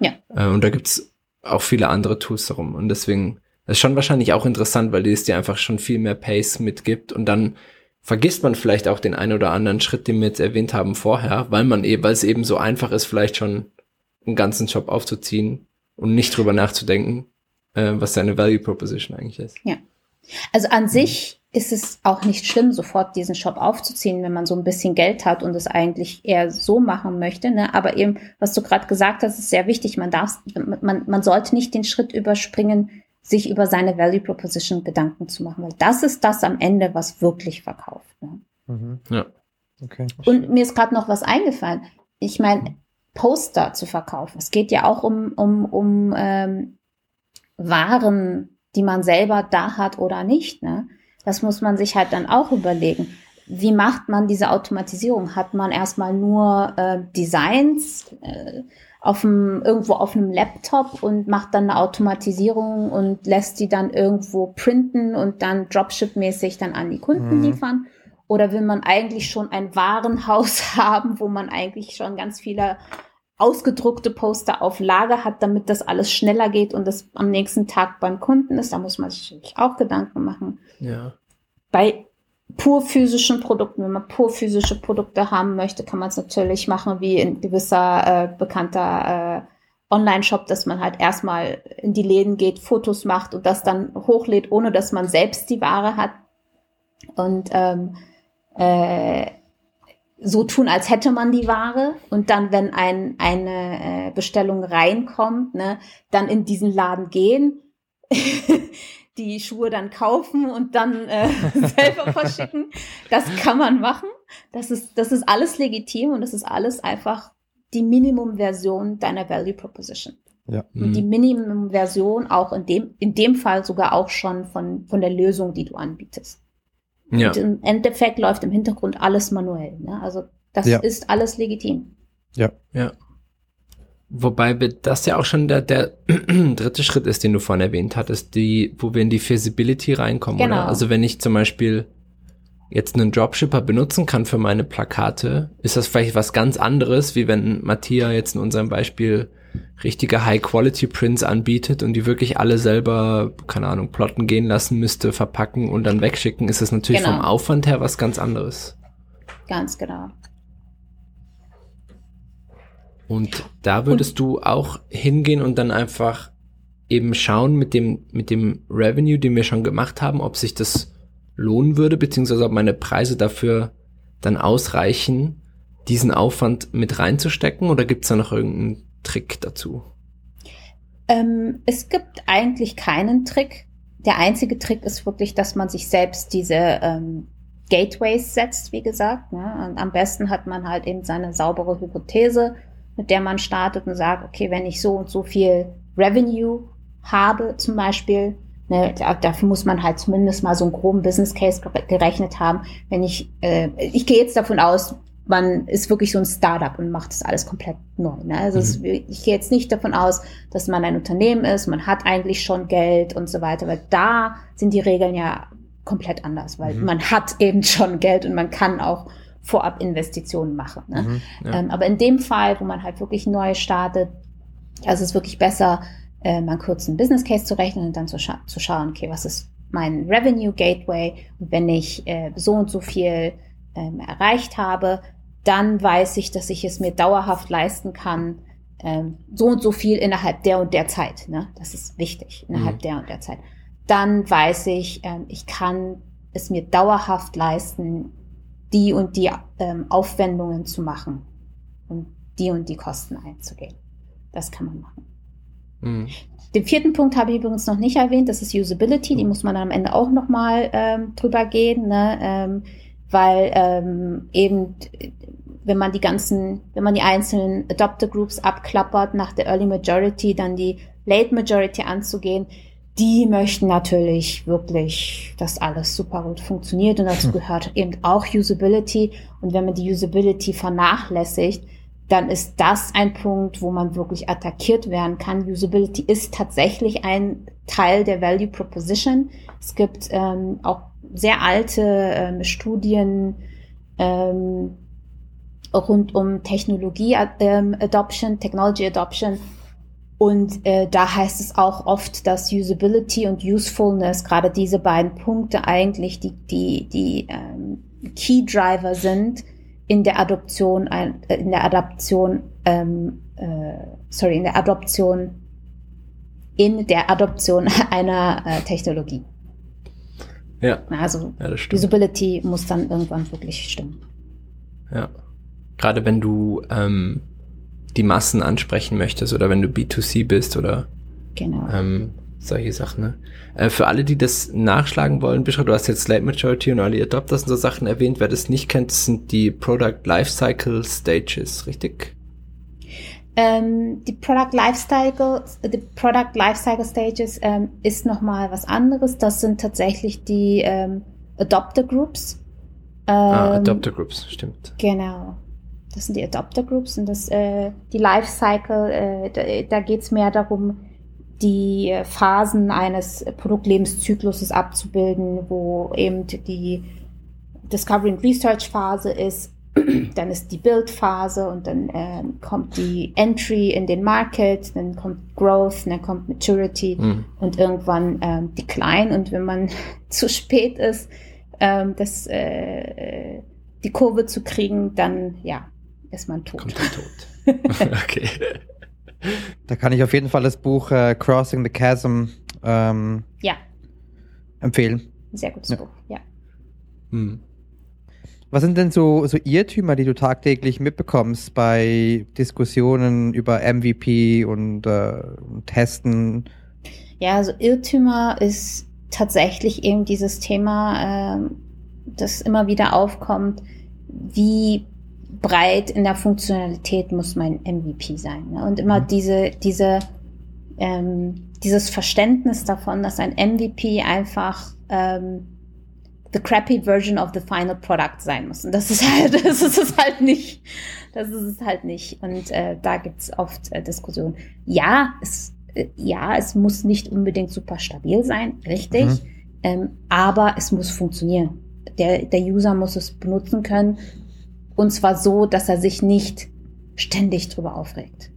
Ja. Äh, und da gibt's auch viele andere Tools darum. Und deswegen das ist schon wahrscheinlich auch interessant, weil die es dir einfach schon viel mehr Pace mitgibt und dann vergisst man vielleicht auch den einen oder anderen Schritt, den wir jetzt erwähnt haben vorher, weil man eben, weil es eben so einfach ist, vielleicht schon einen ganzen Job aufzuziehen und nicht drüber nachzudenken, äh, was seine Value Proposition eigentlich ist. Ja. Also an sich ist es auch nicht schlimm, sofort diesen Shop aufzuziehen, wenn man so ein bisschen Geld hat und es eigentlich eher so machen möchte. Ne? Aber eben, was du gerade gesagt hast, ist sehr wichtig. Man darf, man, man sollte nicht den Schritt überspringen, sich über seine Value Proposition Gedanken zu machen, weil das ist das am Ende, was wirklich verkauft. Ne? Mhm. Ja. Okay. Und mir ist gerade noch was eingefallen. Ich meine, Poster zu verkaufen. Es geht ja auch um, um, um ähm, Waren, die man selber da hat oder nicht. Ne? Das muss man sich halt dann auch überlegen. Wie macht man diese Automatisierung? Hat man erstmal nur äh, Designs äh, auf dem, irgendwo auf einem Laptop und macht dann eine Automatisierung und lässt die dann irgendwo printen und dann Dropship-mäßig dann an die Kunden mhm. liefern? Oder will man eigentlich schon ein Warenhaus haben, wo man eigentlich schon ganz viele ausgedruckte Poster auf Lager hat, damit das alles schneller geht und das am nächsten Tag beim Kunden ist. Da muss man sich auch Gedanken machen. Ja. Bei pur physischen Produkten, wenn man pur physische Produkte haben möchte, kann man es natürlich machen wie ein gewisser äh, bekannter äh, Online-Shop, dass man halt erstmal in die Läden geht, Fotos macht und das dann hochlädt, ohne dass man selbst die Ware hat. Und ähm, äh, so tun, als hätte man die Ware und dann, wenn ein, eine äh, Bestellung reinkommt, ne, dann in diesen Laden gehen, die Schuhe dann kaufen und dann äh, selber verschicken. Das kann man machen. Das ist, das ist alles legitim und das ist alles einfach die Minimum-Version deiner Value Proposition. Ja. Und die mhm. Minimum-Version auch in dem, in dem Fall sogar auch schon von, von der Lösung, die du anbietest. Ja. Und im Endeffekt läuft im Hintergrund alles manuell. Ne? Also das ja. ist alles legitim. Ja. Ja. Wobei das ja auch schon der, der dritte Schritt ist, den du vorhin erwähnt hattest, die, wo wir in die Feasibility reinkommen, genau. oder? Also wenn ich zum Beispiel jetzt einen Dropshipper benutzen kann für meine Plakate, ist das vielleicht was ganz anderes, wie wenn Matthias jetzt in unserem Beispiel richtige High-Quality-Prints anbietet und die wirklich alle selber, keine Ahnung, plotten gehen lassen müsste, verpacken und dann wegschicken, ist das natürlich genau. vom Aufwand her was ganz anderes. Ganz genau. Und da würdest und, du auch hingehen und dann einfach eben schauen mit dem, mit dem Revenue, den wir schon gemacht haben, ob sich das lohnen würde, beziehungsweise ob meine Preise dafür dann ausreichen, diesen Aufwand mit reinzustecken oder gibt es da noch irgendeinen Trick dazu? Ähm, es gibt eigentlich keinen Trick. Der einzige Trick ist wirklich, dass man sich selbst diese ähm, Gateways setzt, wie gesagt. Ne? Und am besten hat man halt eben seine saubere Hypothese, mit der man startet und sagt, okay, wenn ich so und so viel Revenue habe, zum Beispiel, ne, dafür muss man halt zumindest mal so einen groben Business Case gerechnet haben. Wenn ich, äh, ich gehe jetzt davon aus, man ist wirklich so ein Startup und macht das alles komplett neu. Ne? Also mhm. es, ich gehe jetzt nicht davon aus, dass man ein Unternehmen ist, man hat eigentlich schon Geld und so weiter, weil da sind die Regeln ja komplett anders, weil mhm. man hat eben schon Geld und man kann auch vorab Investitionen machen. Ne? Mhm, ja. ähm, aber in dem Fall, wo man halt wirklich neu startet, also es ist wirklich besser, äh, mal kurz einen Business Case zu rechnen und dann zu, scha zu schauen, okay, was ist mein Revenue Gateway und wenn ich äh, so und so viel ähm, erreicht habe, dann weiß ich, dass ich es mir dauerhaft leisten kann, ähm, so und so viel innerhalb der und der Zeit. Ne? Das ist wichtig, innerhalb mhm. der und der Zeit. Dann weiß ich, ähm, ich kann es mir dauerhaft leisten, die und die ähm, Aufwendungen zu machen und die und die Kosten einzugehen. Das kann man machen. Mhm. Den vierten Punkt habe ich übrigens noch nicht erwähnt, das ist Usability, die muss man dann am Ende auch nochmal ähm, drüber gehen, ne? ähm, weil ähm, eben wenn man die ganzen, wenn man die einzelnen Adopter Groups abklappert, nach der Early Majority dann die Late Majority anzugehen, die möchten natürlich wirklich, dass alles super gut funktioniert und dazu hm. gehört eben auch Usability. Und wenn man die Usability vernachlässigt, dann ist das ein Punkt, wo man wirklich attackiert werden kann. Usability ist tatsächlich ein Teil der Value Proposition. Es gibt ähm, auch sehr alte ähm, Studien, ähm, rund um Technologie ähm, Adoption, Technology Adoption. Und äh, da heißt es auch oft, dass Usability und Usefulness, gerade diese beiden Punkte eigentlich die, die, die ähm, Key Driver sind in der Adoption, äh, in der Adaption, ähm, äh, sorry, in der Adoption, in der Adoption einer äh, Technologie. Ja. Also ja, Usability muss dann irgendwann wirklich stimmen. Ja gerade wenn du ähm, die Massen ansprechen möchtest oder wenn du B2C bist oder genau. ähm, solche Sachen. Ne? Äh, für alle, die das nachschlagen wollen, Bishra, du hast jetzt Late Majority und Early Adopters und so Sachen erwähnt. Wer das nicht kennt, sind die Product Lifecycle Stages, richtig? Ähm, die Product Lifecycle, die Product Lifecycle Stages ähm, ist nochmal was anderes. Das sind tatsächlich die ähm, Adopter Groups. ah, Ähm, Adopter Groups, stimmt. Genau. Das sind die Adopter Groups und das, äh, die Lifecycle, äh, da, da geht es mehr darum, die äh, Phasen eines Produktlebenszykluses abzubilden, wo eben die Discovery and Research Phase ist, dann ist die Build Phase und dann ähm, kommt die Entry in den Market, dann kommt Growth, dann kommt Maturity Hm. und irgendwann ähm, Decline. Und wenn man zu spät ist, ähm, das, äh, die Kurve zu kriegen, dann ja, ist man tot. Kommt der Tod. okay. Da kann ich auf jeden Fall das Buch äh, Crossing the Chasm ähm, Ja, empfehlen. sehr gutes Ja. Buch. Ja. Hm. Was sind denn so, so Irrtümer, die du tagtäglich mitbekommst bei Diskussionen über MVP und, äh, Testen? Ja, also Irrtümer ist tatsächlich eben dieses Thema, ähm, das immer wieder aufkommt, wie breit in der Funktionalität muss mein MVP sein. Ne? Und immer Mhm. diese, diese, ähm, dieses Verständnis davon, dass ein MVP einfach ähm, the crappy version of the final product sein muss. Und das ist halt, das ist es halt nicht. Das ist es halt nicht. Und äh, da gibt's oft äh, Diskussionen. Ja, es, äh, ja, es muss nicht unbedingt super stabil sein, richtig. Mhm. Ähm, aber es muss funktionieren. Der, der User muss es benutzen können. Und zwar so, dass er sich nicht ständig drüber aufregt.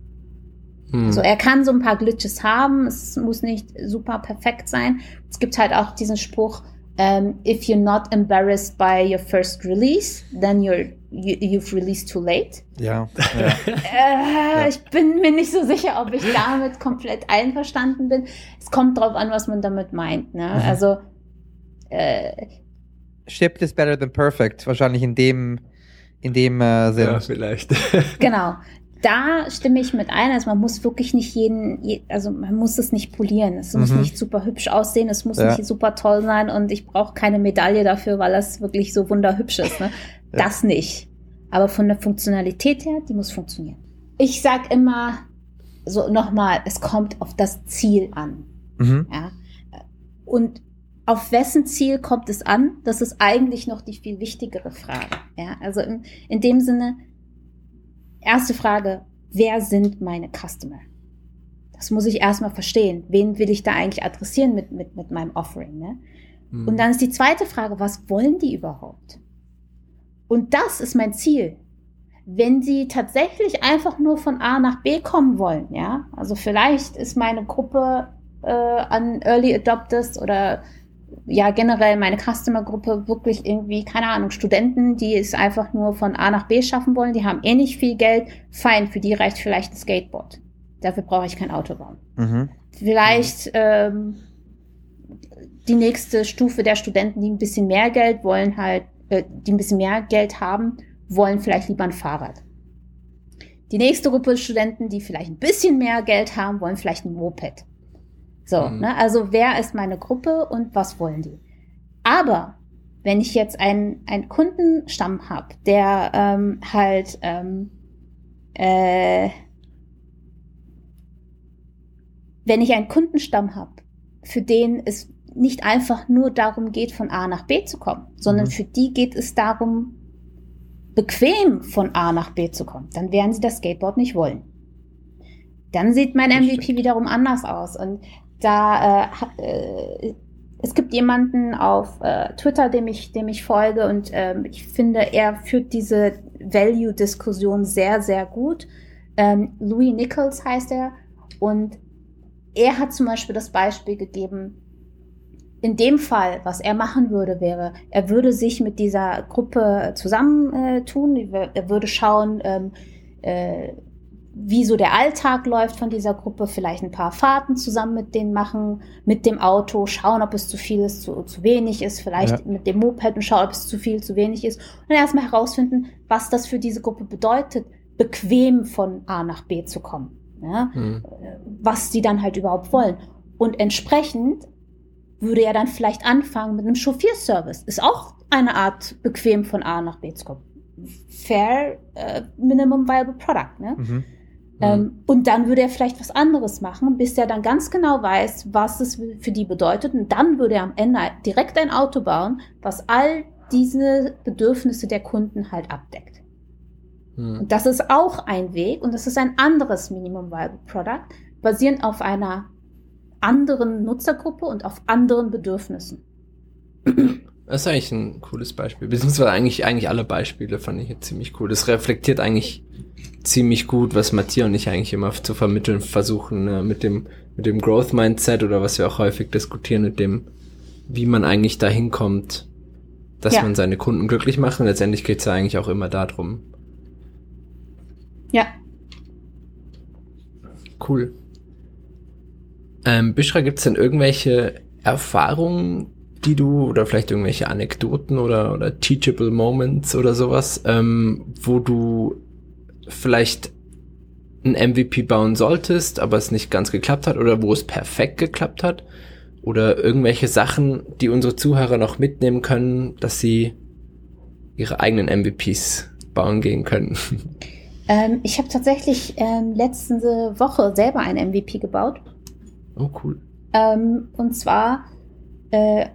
Hm. Also er kann so ein paar Glitches haben, es muss nicht super perfekt sein. Es gibt halt auch diesen Spruch, ähm, if you're not embarrassed by your first release, then you're, you, you've released too late. Ja. Äh, Ich bin mir nicht so sicher, ob ich damit komplett einverstanden bin. Es kommt drauf an, was man damit meint. Ne? Mhm. Also äh, Shipped is better than perfect. Wahrscheinlich in dem, in dem äh, Sinn. ja, vielleicht. Genau. Da stimme ich mit ein. Also man muss wirklich nicht jeden, je- also man muss es nicht polieren. Es muss Mhm. nicht super hübsch aussehen, es muss Ja. nicht super toll sein und ich brauche keine Medaille dafür, weil das wirklich so wunderhübsch ist. Ne? Ja. Das nicht. Aber von der Funktionalität her, die muss funktionieren. Ich sag immer so nochmal, es kommt auf das Ziel an. Mhm. Ja. Und auf wessen Ziel kommt es an? Das ist eigentlich noch die viel wichtigere Frage. Ja, also in, in dem Sinne, erste Frage, wer sind meine Customer? Das muss ich erstmal verstehen. Wen will ich da eigentlich adressieren mit, mit, mit meinem Offering? Ne? Hm. Und dann ist die zweite Frage, was wollen die überhaupt? Und das ist mein Ziel. Wenn sie tatsächlich einfach nur von A nach B kommen wollen, ja, also vielleicht ist meine Gruppe äh, an Early Adopters oder ja generell meine Customer-Gruppe wirklich irgendwie, keine Ahnung, Studenten, die es einfach nur von A nach B schaffen wollen, die haben eh nicht viel Geld, fein, für die reicht vielleicht ein Skateboard. Dafür brauche ich kein Auto bauen Mhm. vielleicht ähm, die nächste Stufe der Studenten, die ein bisschen mehr Geld wollen, halt, äh, die ein bisschen mehr Geld haben, wollen vielleicht lieber ein Fahrrad. Die nächste Gruppe Studenten, die vielleicht ein bisschen mehr Geld haben, wollen vielleicht ein Moped. So, Mhm. ne? Also wer ist meine Gruppe und was wollen die? Aber wenn ich jetzt einen, einen Kundenstamm habe, der ähm, halt ähm, äh, wenn ich einen Kundenstamm habe, für den es nicht einfach nur darum geht, von A nach B zu kommen, sondern Mhm. für die geht es darum, bequem von A nach B zu kommen, dann werden sie das Skateboard nicht wollen. Dann sieht mein Das MVP stimmt. wiederum anders aus. Und da äh, äh, es gibt jemanden auf äh, Twitter, dem ich, dem ich folge, und ähm, ich finde, er führt diese Value-Diskussion sehr, sehr gut. Ähm, Louis Nichols heißt er. Und er hat zum Beispiel das Beispiel gegeben, in dem Fall, was er machen würde, wäre, er würde sich mit dieser Gruppe zusammentun, er würde schauen, ähm, äh, wie so der Alltag läuft von dieser Gruppe, vielleicht ein paar Fahrten zusammen mit denen machen, mit dem Auto, schauen, ob es zu viel ist, zu, zu wenig ist, vielleicht Ja. mit dem Moped und schauen, ob es zu viel, zu wenig ist. Und erstmal herausfinden, was das für diese Gruppe bedeutet, bequem von A nach B zu kommen. Ja? Hm. was sie dann halt überhaupt wollen. Und entsprechend würde er dann vielleicht anfangen mit einem Chauffeurservice. Ist auch eine Art bequem von A nach B zu kommen. Fair äh, Minimum Viable Product. Ne? Mhm. Ähm, und dann würde er vielleicht was anderes machen, bis er dann ganz genau weiß, was es für die bedeutet. Und dann würde er am Ende direkt ein Auto bauen, was all diese Bedürfnisse der Kunden halt abdeckt. Mhm. Und das ist auch ein Weg und das ist ein anderes Minimum Viable Product, basierend auf einer anderen Nutzergruppe und auf anderen Bedürfnissen. Das ist eigentlich ein cooles Beispiel. Beziehungsweise eigentlich, eigentlich alle Beispiele fand ich jetzt ziemlich cool. Das reflektiert eigentlich ziemlich gut, was Matthias und ich eigentlich immer zu vermitteln versuchen, ne? mit dem, mit dem Growth Mindset oder was wir auch häufig diskutieren, mit dem, wie man eigentlich dahin kommt, dass ja. man seine Kunden glücklich macht. Und letztendlich geht es ja eigentlich auch immer darum. Ja. Cool. Ähm, Bishra, gibt es denn irgendwelche Erfahrungen, die du oder vielleicht irgendwelche Anekdoten oder, oder teachable Moments oder sowas, ähm, wo du vielleicht ein MVP bauen solltest, aber es nicht ganz geklappt hat oder wo es perfekt geklappt hat? Oder irgendwelche Sachen, die unsere Zuhörer noch mitnehmen können, dass sie ihre eigenen MVPs bauen gehen können? Ähm, ich habe tatsächlich ähm, letzte Woche selber ein MVP gebaut. Oh, cool. Ähm, und zwar,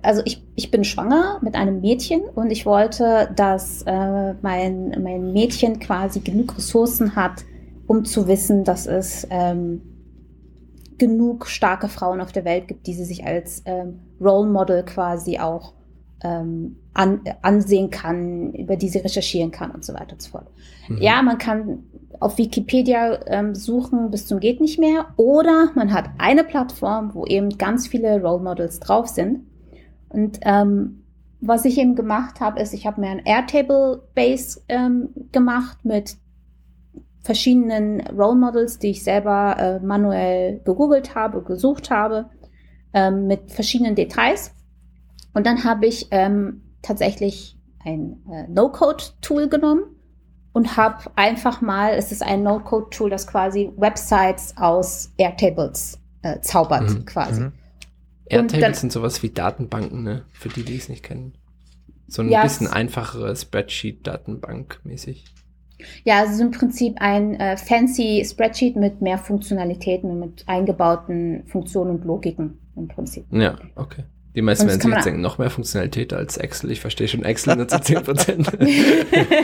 also ich, ich bin schwanger mit einem Mädchen und ich wollte, dass äh, mein, mein Mädchen quasi genug Ressourcen hat, um zu wissen, dass es ähm, genug starke Frauen auf der Welt gibt, die sie sich als ähm, Role Model quasi auch ähm, an, ansehen kann, über die sie recherchieren kann und so weiter und so fort. Mhm. Ja, man kann auf Wikipedia ähm, suchen bis zum geht nicht mehr oder man hat eine Plattform, wo eben ganz viele Role Models drauf sind. Und ähm, was ich eben gemacht habe, ist, ich habe mir ein Airtable Base ähm, gemacht mit verschiedenen Role Models, die ich selber äh, manuell gegoogelt habe, gesucht habe, ähm, mit verschiedenen Details. Und dann habe ich ähm, tatsächlich ein äh, No-Code-Tool genommen und habe einfach mal, es ist ein No-Code-Tool, das quasi Websites aus Airtables äh, zaubert, mhm. quasi. Mhm. Airtables dann, sind sowas wie Datenbanken, ne? Für die, die es nicht kennen. So ein ja, bisschen einfachere Spreadsheet-Datenbank mäßig. Ja, es ist im Prinzip ein äh, fancy Spreadsheet mit mehr Funktionalitäten und mit eingebauten Funktionen und Logiken im Prinzip. Ja, okay. Die meisten werden sich jetzt denken, noch mehr Funktionalität als Excel. Ich verstehe schon Excel nur zu 10%.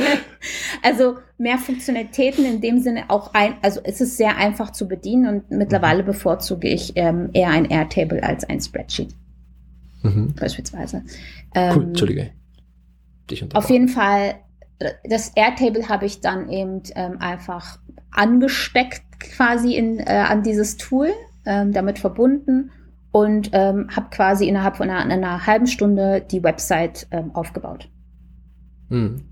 also mehr Funktionalitäten in dem Sinne auch ein, also es ist sehr einfach zu bedienen und mittlerweile mhm. bevorzuge ich ähm, eher ein Airtable als ein Spreadsheet. Mhm. Beispielsweise. Ähm, cool, Entschuldige. Dich auf jeden Fall, das Airtable habe ich dann eben ähm, einfach angesteckt quasi in, äh, an dieses Tool, ähm, damit verbunden und ähm, habe quasi innerhalb von einer, einer, halben Stunde die Website ähm, aufgebaut. Mhm.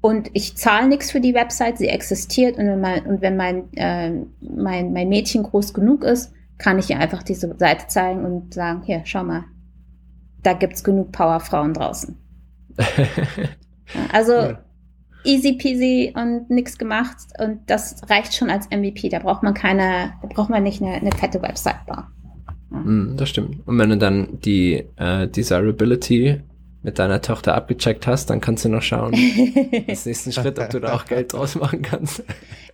Und ich zahle nichts für die Website, sie existiert und wenn mein, und wenn mein, äh, mein, mein Mädchen groß genug ist, kann ich ihr einfach diese Seite zeigen und sagen, hier, schau mal, da gibt's genug Powerfrauen draußen. also ja. easy peasy und nichts gemacht und das reicht schon als MVP. Da braucht man keine, da braucht man nicht eine, eine fette Website bauen. Mm, das stimmt. Und wenn du dann die äh, Desirability mit deiner Tochter abgecheckt hast, dann kannst du noch schauen, als nächsten Schritt, ob du da auch Geld draus machen kannst.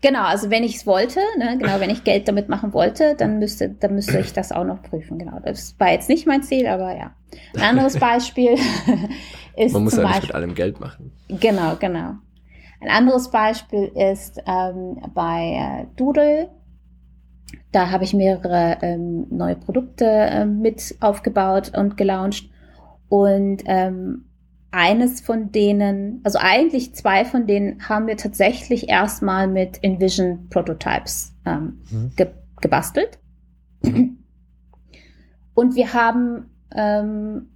Genau, also wenn ich es wollte, ne, genau, wenn ich Geld damit machen wollte, dann müsste, dann müsste ich das auch noch prüfen. Genau, das war jetzt nicht mein Ziel, aber ja. Ein anderes Beispiel ist Man muss ja nicht mit allem Geld machen. Genau, genau. Ein anderes Beispiel ist ähm, bei äh, Doodle da habe ich mehrere ähm, neue Produkte ähm, mit aufgebaut und gelauncht. Und ähm, eines von denen, also eigentlich zwei von denen haben wir tatsächlich erstmal mit Envision Prototypes ähm, mhm. ge gebastelt. Und wir haben, ähm,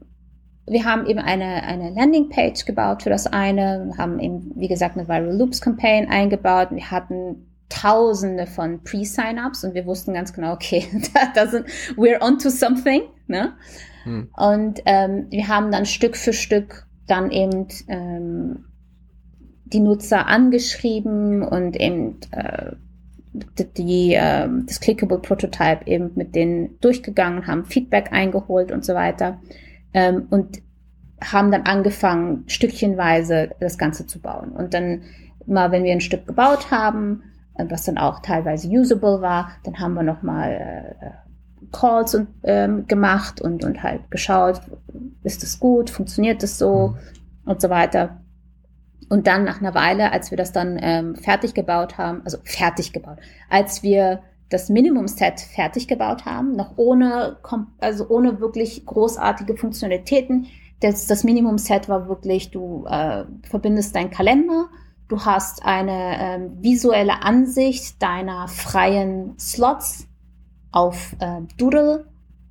wir haben eben eine, eine Landingpage gebaut für das eine, haben eben, wie gesagt, eine Viral Loops Campaign eingebaut. Wir hatten Tausende von Pre-Sign-ups und wir wussten ganz genau, okay, da, da sind, we're on to something. Ne? Hm. Und ähm, wir haben dann Stück für Stück dann eben ähm, die Nutzer angeschrieben und eben äh, die, äh, das Clickable Prototype eben mit denen durchgegangen, haben Feedback eingeholt und so weiter ähm, und haben dann angefangen, stückchenweise das Ganze zu bauen. Und dann mal, wenn wir ein Stück gebaut haben, was dann auch teilweise usable war. Dann haben wir nochmal äh, Calls und, ähm, gemacht und, und halt geschaut, ist es gut, funktioniert es so mhm. und so weiter. Und dann nach einer Weile, als wir das dann ähm, fertig gebaut haben, also fertig gebaut, als wir das Minimum-Set fertig gebaut haben, noch ohne, also ohne wirklich großartige Funktionalitäten. Das, das Minimum-Set war wirklich, du äh, verbindest deinen Kalender, du hast eine ähm, visuelle Ansicht deiner freien Slots auf äh, Doodle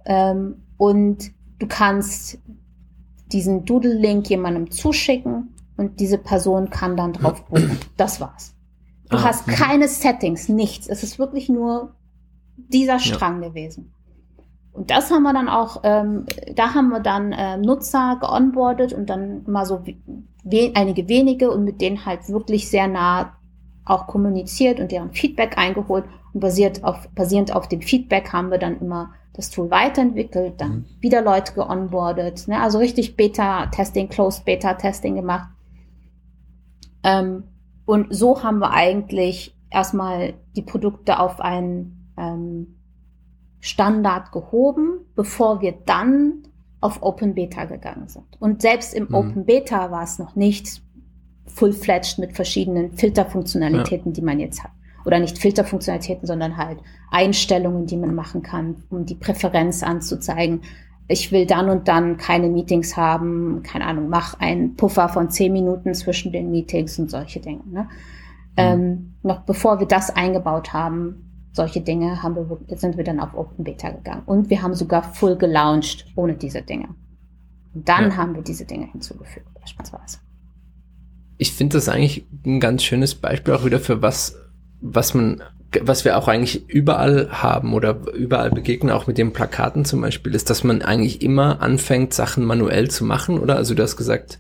ähm, und du kannst diesen Doodle-Link jemandem zuschicken und diese Person kann dann drauf buchen. Das war's. Du ah, hast keine Settings, nichts. Es ist wirklich nur dieser Strang ja. gewesen. Und das haben wir dann auch, ähm, da haben wir dann äh, Nutzer geonboardet und dann mal so we einige wenige und mit denen halt wirklich sehr nah auch kommuniziert und deren Feedback eingeholt. Und basiert auf, basierend auf dem Feedback haben wir dann immer das Tool weiterentwickelt, dann mhm. wieder Leute geonboardet, ne? also richtig Beta-Testing, Closed Beta-Testing gemacht. Ähm, und so haben wir eigentlich erstmal die Produkte auf einen ähm, Standard gehoben, bevor wir dann auf Open Beta gegangen sind. Und selbst im mhm. Open Beta war es noch nicht full-fledged mit verschiedenen Filterfunktionalitäten, ja. die man jetzt hat. Oder nicht Filterfunktionalitäten, sondern halt Einstellungen, die man machen kann, um die Präferenz anzuzeigen. Ich will dann und dann keine Meetings haben, keine Ahnung, mach einen Puffer von zehn Minuten zwischen den Meetings und solche Dinge. Ne? Mhm. Ähm, noch bevor wir das eingebaut haben, solche Dinge haben wir, sind wir dann auf Open Beta gegangen. Und wir haben sogar full gelauncht ohne diese Dinge. Und dann ja. haben wir diese Dinge hinzugefügt, beispielsweise. Ich finde das eigentlich ein ganz schönes Beispiel auch wieder für was, was man, was wir auch eigentlich überall haben oder überall begegnen, auch mit den Plakaten zum Beispiel, ist, dass man eigentlich immer anfängt, Sachen manuell zu machen, oder? Also du hast gesagt,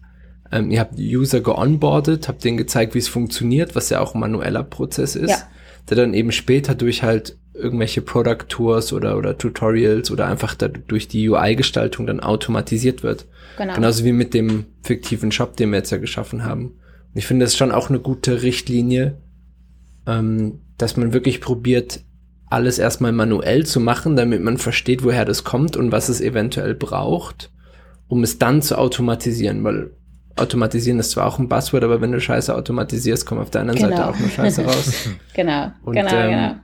ähm, ihr habt User geonboardet, habt denen gezeigt, wie es funktioniert, was ja auch ein manueller Prozess ist. Ja der dann eben später durch halt irgendwelche Product Tours oder, oder Tutorials oder einfach durch die UI-Gestaltung dann automatisiert wird. Genau. Genauso wie mit dem fiktiven Shop, den wir jetzt ja geschaffen haben. Und ich finde, das ist schon auch eine gute Richtlinie, ähm, dass man wirklich probiert, alles erstmal manuell zu machen, damit man versteht, woher das kommt und was es eventuell braucht, um es dann zu automatisieren, weil automatisieren ist zwar auch ein Buzzword, aber wenn du Scheiße automatisierst, kommt auf der anderen genau. Seite auch nur Scheiße raus. genau, Und, genau, ähm, genau.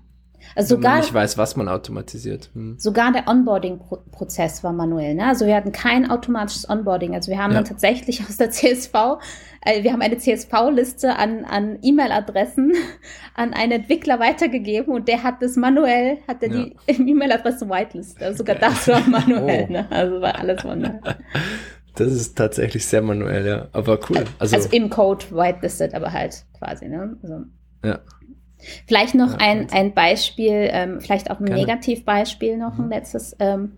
Also sogar, wenn man nicht weiß, was man automatisiert. Hm. Sogar der Onboarding-Prozess war manuell. Ne? Also wir hatten kein automatisches Onboarding. Also wir haben ja. dann tatsächlich aus der CSV, äh, wir haben eine CSV-Liste an, an E-Mail-Adressen an einen Entwickler weitergegeben und der hat das manuell, hat er ja. die E-Mail-Adresse whitelist. Also sogar das war manuell. Oh. Ne? Also war alles manuell. Das ist tatsächlich sehr manuell, ja. Aber cool. Also, also im Code whitelisted, aber halt quasi, ne? Also, ja. Vielleicht noch ja, ein, ein Beispiel, ähm, vielleicht auch ein Gerne. Negativbeispiel noch mhm. ein letztes. Ähm,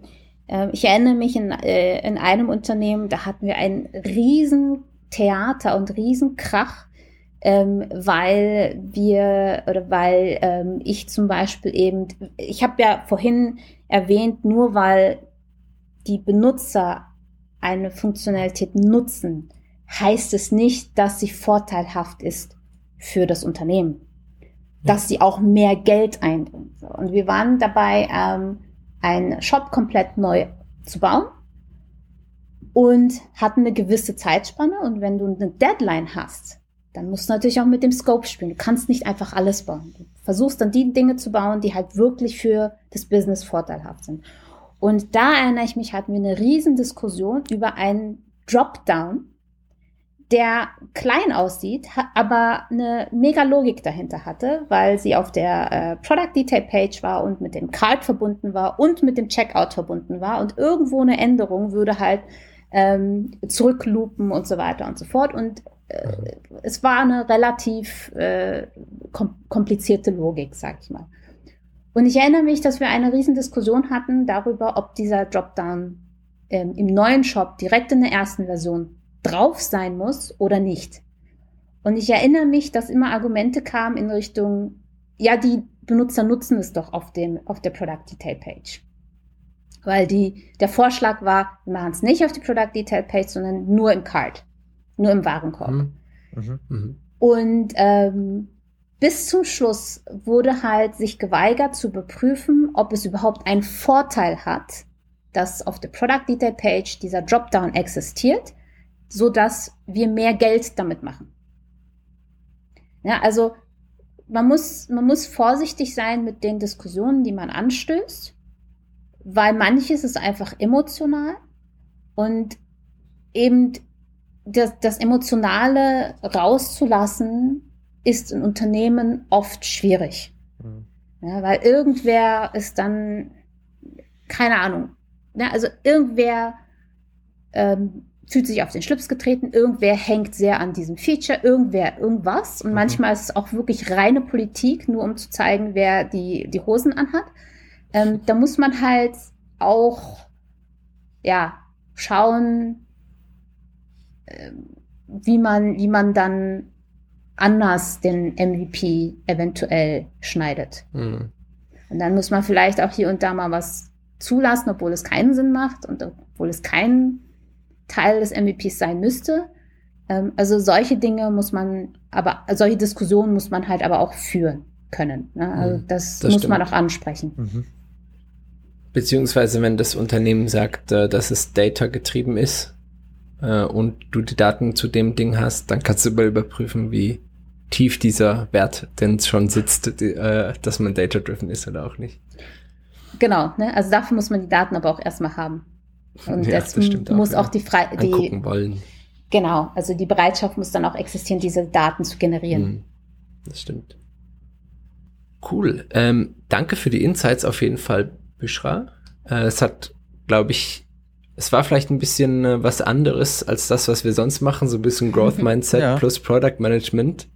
äh, ich erinnere mich in, äh, in einem Unternehmen, da hatten wir ein riesen Theater und riesen Krach, ähm, weil wir oder weil ähm, ich zum Beispiel eben, ich habe ja vorhin erwähnt, nur weil die Benutzer eine Funktionalität nutzen, heißt es nicht, dass sie vorteilhaft ist für das Unternehmen, dass sie auch mehr Geld einbringt. Und wir waren dabei, ähm, einen Shop komplett neu zu bauen und hatten eine gewisse Zeitspanne. Und wenn du eine Deadline hast, dann musst du natürlich auch mit dem Scope spielen. Du kannst nicht einfach alles bauen. Du versuchst dann die Dinge zu bauen, die halt wirklich für das Business vorteilhaft sind. Und da erinnere ich mich, hatten wir eine riesen Diskussion über einen Dropdown, der klein aussieht, aber eine mega Logik dahinter hatte, weil sie auf der äh, Product Detail Page war und mit dem Card verbunden war und mit dem Checkout verbunden war und irgendwo eine Änderung würde halt ähm, zurückloopen und so weiter und so fort. Und äh, es war eine relativ äh, kom komplizierte Logik, sag ich mal. Und ich erinnere mich, dass wir eine riesen Diskussion hatten darüber, ob dieser Dropdown ähm, im neuen Shop direkt in der ersten Version drauf sein muss oder nicht. Und ich erinnere mich, dass immer Argumente kamen in Richtung, ja, die Benutzer nutzen es doch auf dem, auf der Product Detail Page. Weil die, der Vorschlag war, wir machen es nicht auf die Product Detail Page, sondern nur im Card, nur im Warenkorb. Mhm. Mhm. mhm. Und ähm, bis zum Schluss wurde halt sich geweigert zu überprüfen, ob es überhaupt einen Vorteil hat, dass auf der Product Detail Page dieser Dropdown existiert, so dass wir mehr Geld damit machen. Ja, also man muss, man muss vorsichtig sein mit den Diskussionen, die man anstößt, weil manches ist einfach emotional und eben das, das Emotionale rauszulassen, ist in Unternehmen oft schwierig. Mhm. Ja, weil irgendwer ist dann, keine Ahnung, ja, also irgendwer ähm, fühlt sich auf den Schlips getreten, irgendwer hängt sehr an diesem Feature, irgendwer irgendwas. Und mhm. manchmal ist es auch wirklich reine Politik, nur um zu zeigen, wer die, die Hosen anhat. Ähm, da muss man halt auch, ja, schauen, äh, wie man, wie man dann anders den MVP eventuell schneidet. Mhm. Und dann muss man vielleicht auch hier und da mal was zulassen, obwohl es keinen Sinn macht und obwohl es kein Teil des MVPs sein müsste. Ähm, also solche Dinge muss man, aber solche Diskussionen muss man halt aber auch führen können. Ne? Also mhm. das, das muss stimmt. man auch ansprechen. Mhm. Beziehungsweise wenn das Unternehmen sagt, äh, dass es Data getrieben ist, äh, und du die Daten zu dem Ding hast, dann kannst du mal überprüfen, wie tief dieser Wert denn schon sitzt, die, äh, dass man data-driven ist oder auch nicht. Genau, ne? also dafür muss man die Daten aber auch erstmal haben. Und ja, das, muss auch, auch die Frei die wollen. Genau, also die Bereitschaft muss dann auch existieren, diese Daten zu generieren. Hm, das stimmt. Cool. Ähm, danke für die Insights auf jeden Fall, Büschra. Äh, es hat, glaube ich, es war vielleicht ein bisschen äh, was anderes als das, was wir sonst machen, so ein bisschen Growth Mindset ja. plus Product Management.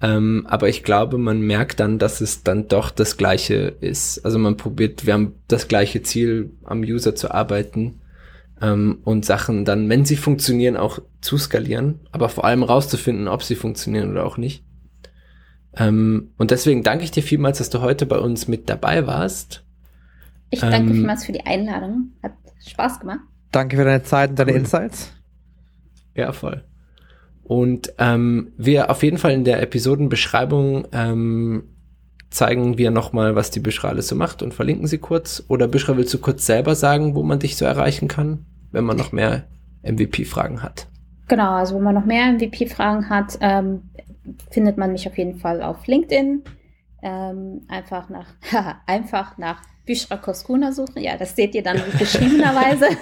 Ähm, aber ich glaube, man merkt dann, dass es dann doch das Gleiche ist. Also man probiert, wir haben das gleiche Ziel, am User zu arbeiten ähm, und Sachen dann, wenn sie funktionieren, auch zu skalieren, aber vor allem rauszufinden, ob sie funktionieren oder auch nicht. Ähm, und deswegen danke ich dir vielmals, dass du heute bei uns mit dabei warst. Ich danke ähm, vielmals für die Einladung. Hat Spaß gemacht. Danke für deine Zeit und deine cool. Insights. Ja, voll. Und ähm, wir auf jeden Fall in der Episodenbeschreibung ähm, zeigen wir nochmal, was die Büschra alles so macht und verlinken sie kurz. Oder Büschra, willst du kurz selber sagen, wo man dich so erreichen kann, wenn man noch mehr MVP-Fragen hat? Genau, also wenn man noch mehr MVP-Fragen hat, ähm, findet man mich auf jeden Fall auf LinkedIn. Ähm, einfach nach, einfach nach Büschra Koskuna suchen. Ja, das seht ihr dann geschriebenerweise.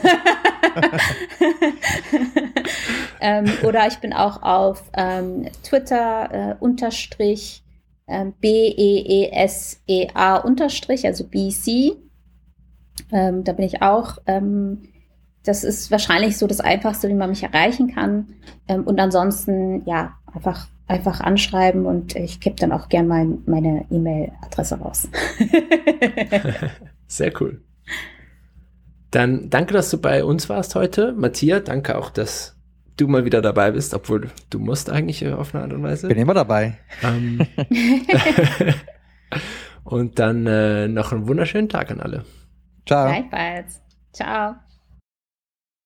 ähm, oder ich bin auch auf ähm, Twitter äh, unterstrich ähm, B-E-E-S-E-A unterstrich, also BC. Ähm, da bin ich auch. Ähm, das ist wahrscheinlich so das Einfachste, wie man mich erreichen kann. Ähm, und ansonsten, ja, einfach, einfach anschreiben und ich gebe dann auch gern mein, meine E-Mail-Adresse raus. Sehr cool. Dann danke, dass du bei uns warst heute. Matthias, danke auch, dass du mal wieder dabei bist, obwohl du musst eigentlich auf eine Art und Weise. Bin immer dabei. Ähm, und dann äh, noch einen wunderschönen Tag an alle. Ciao. Gleichfalls. Ciao.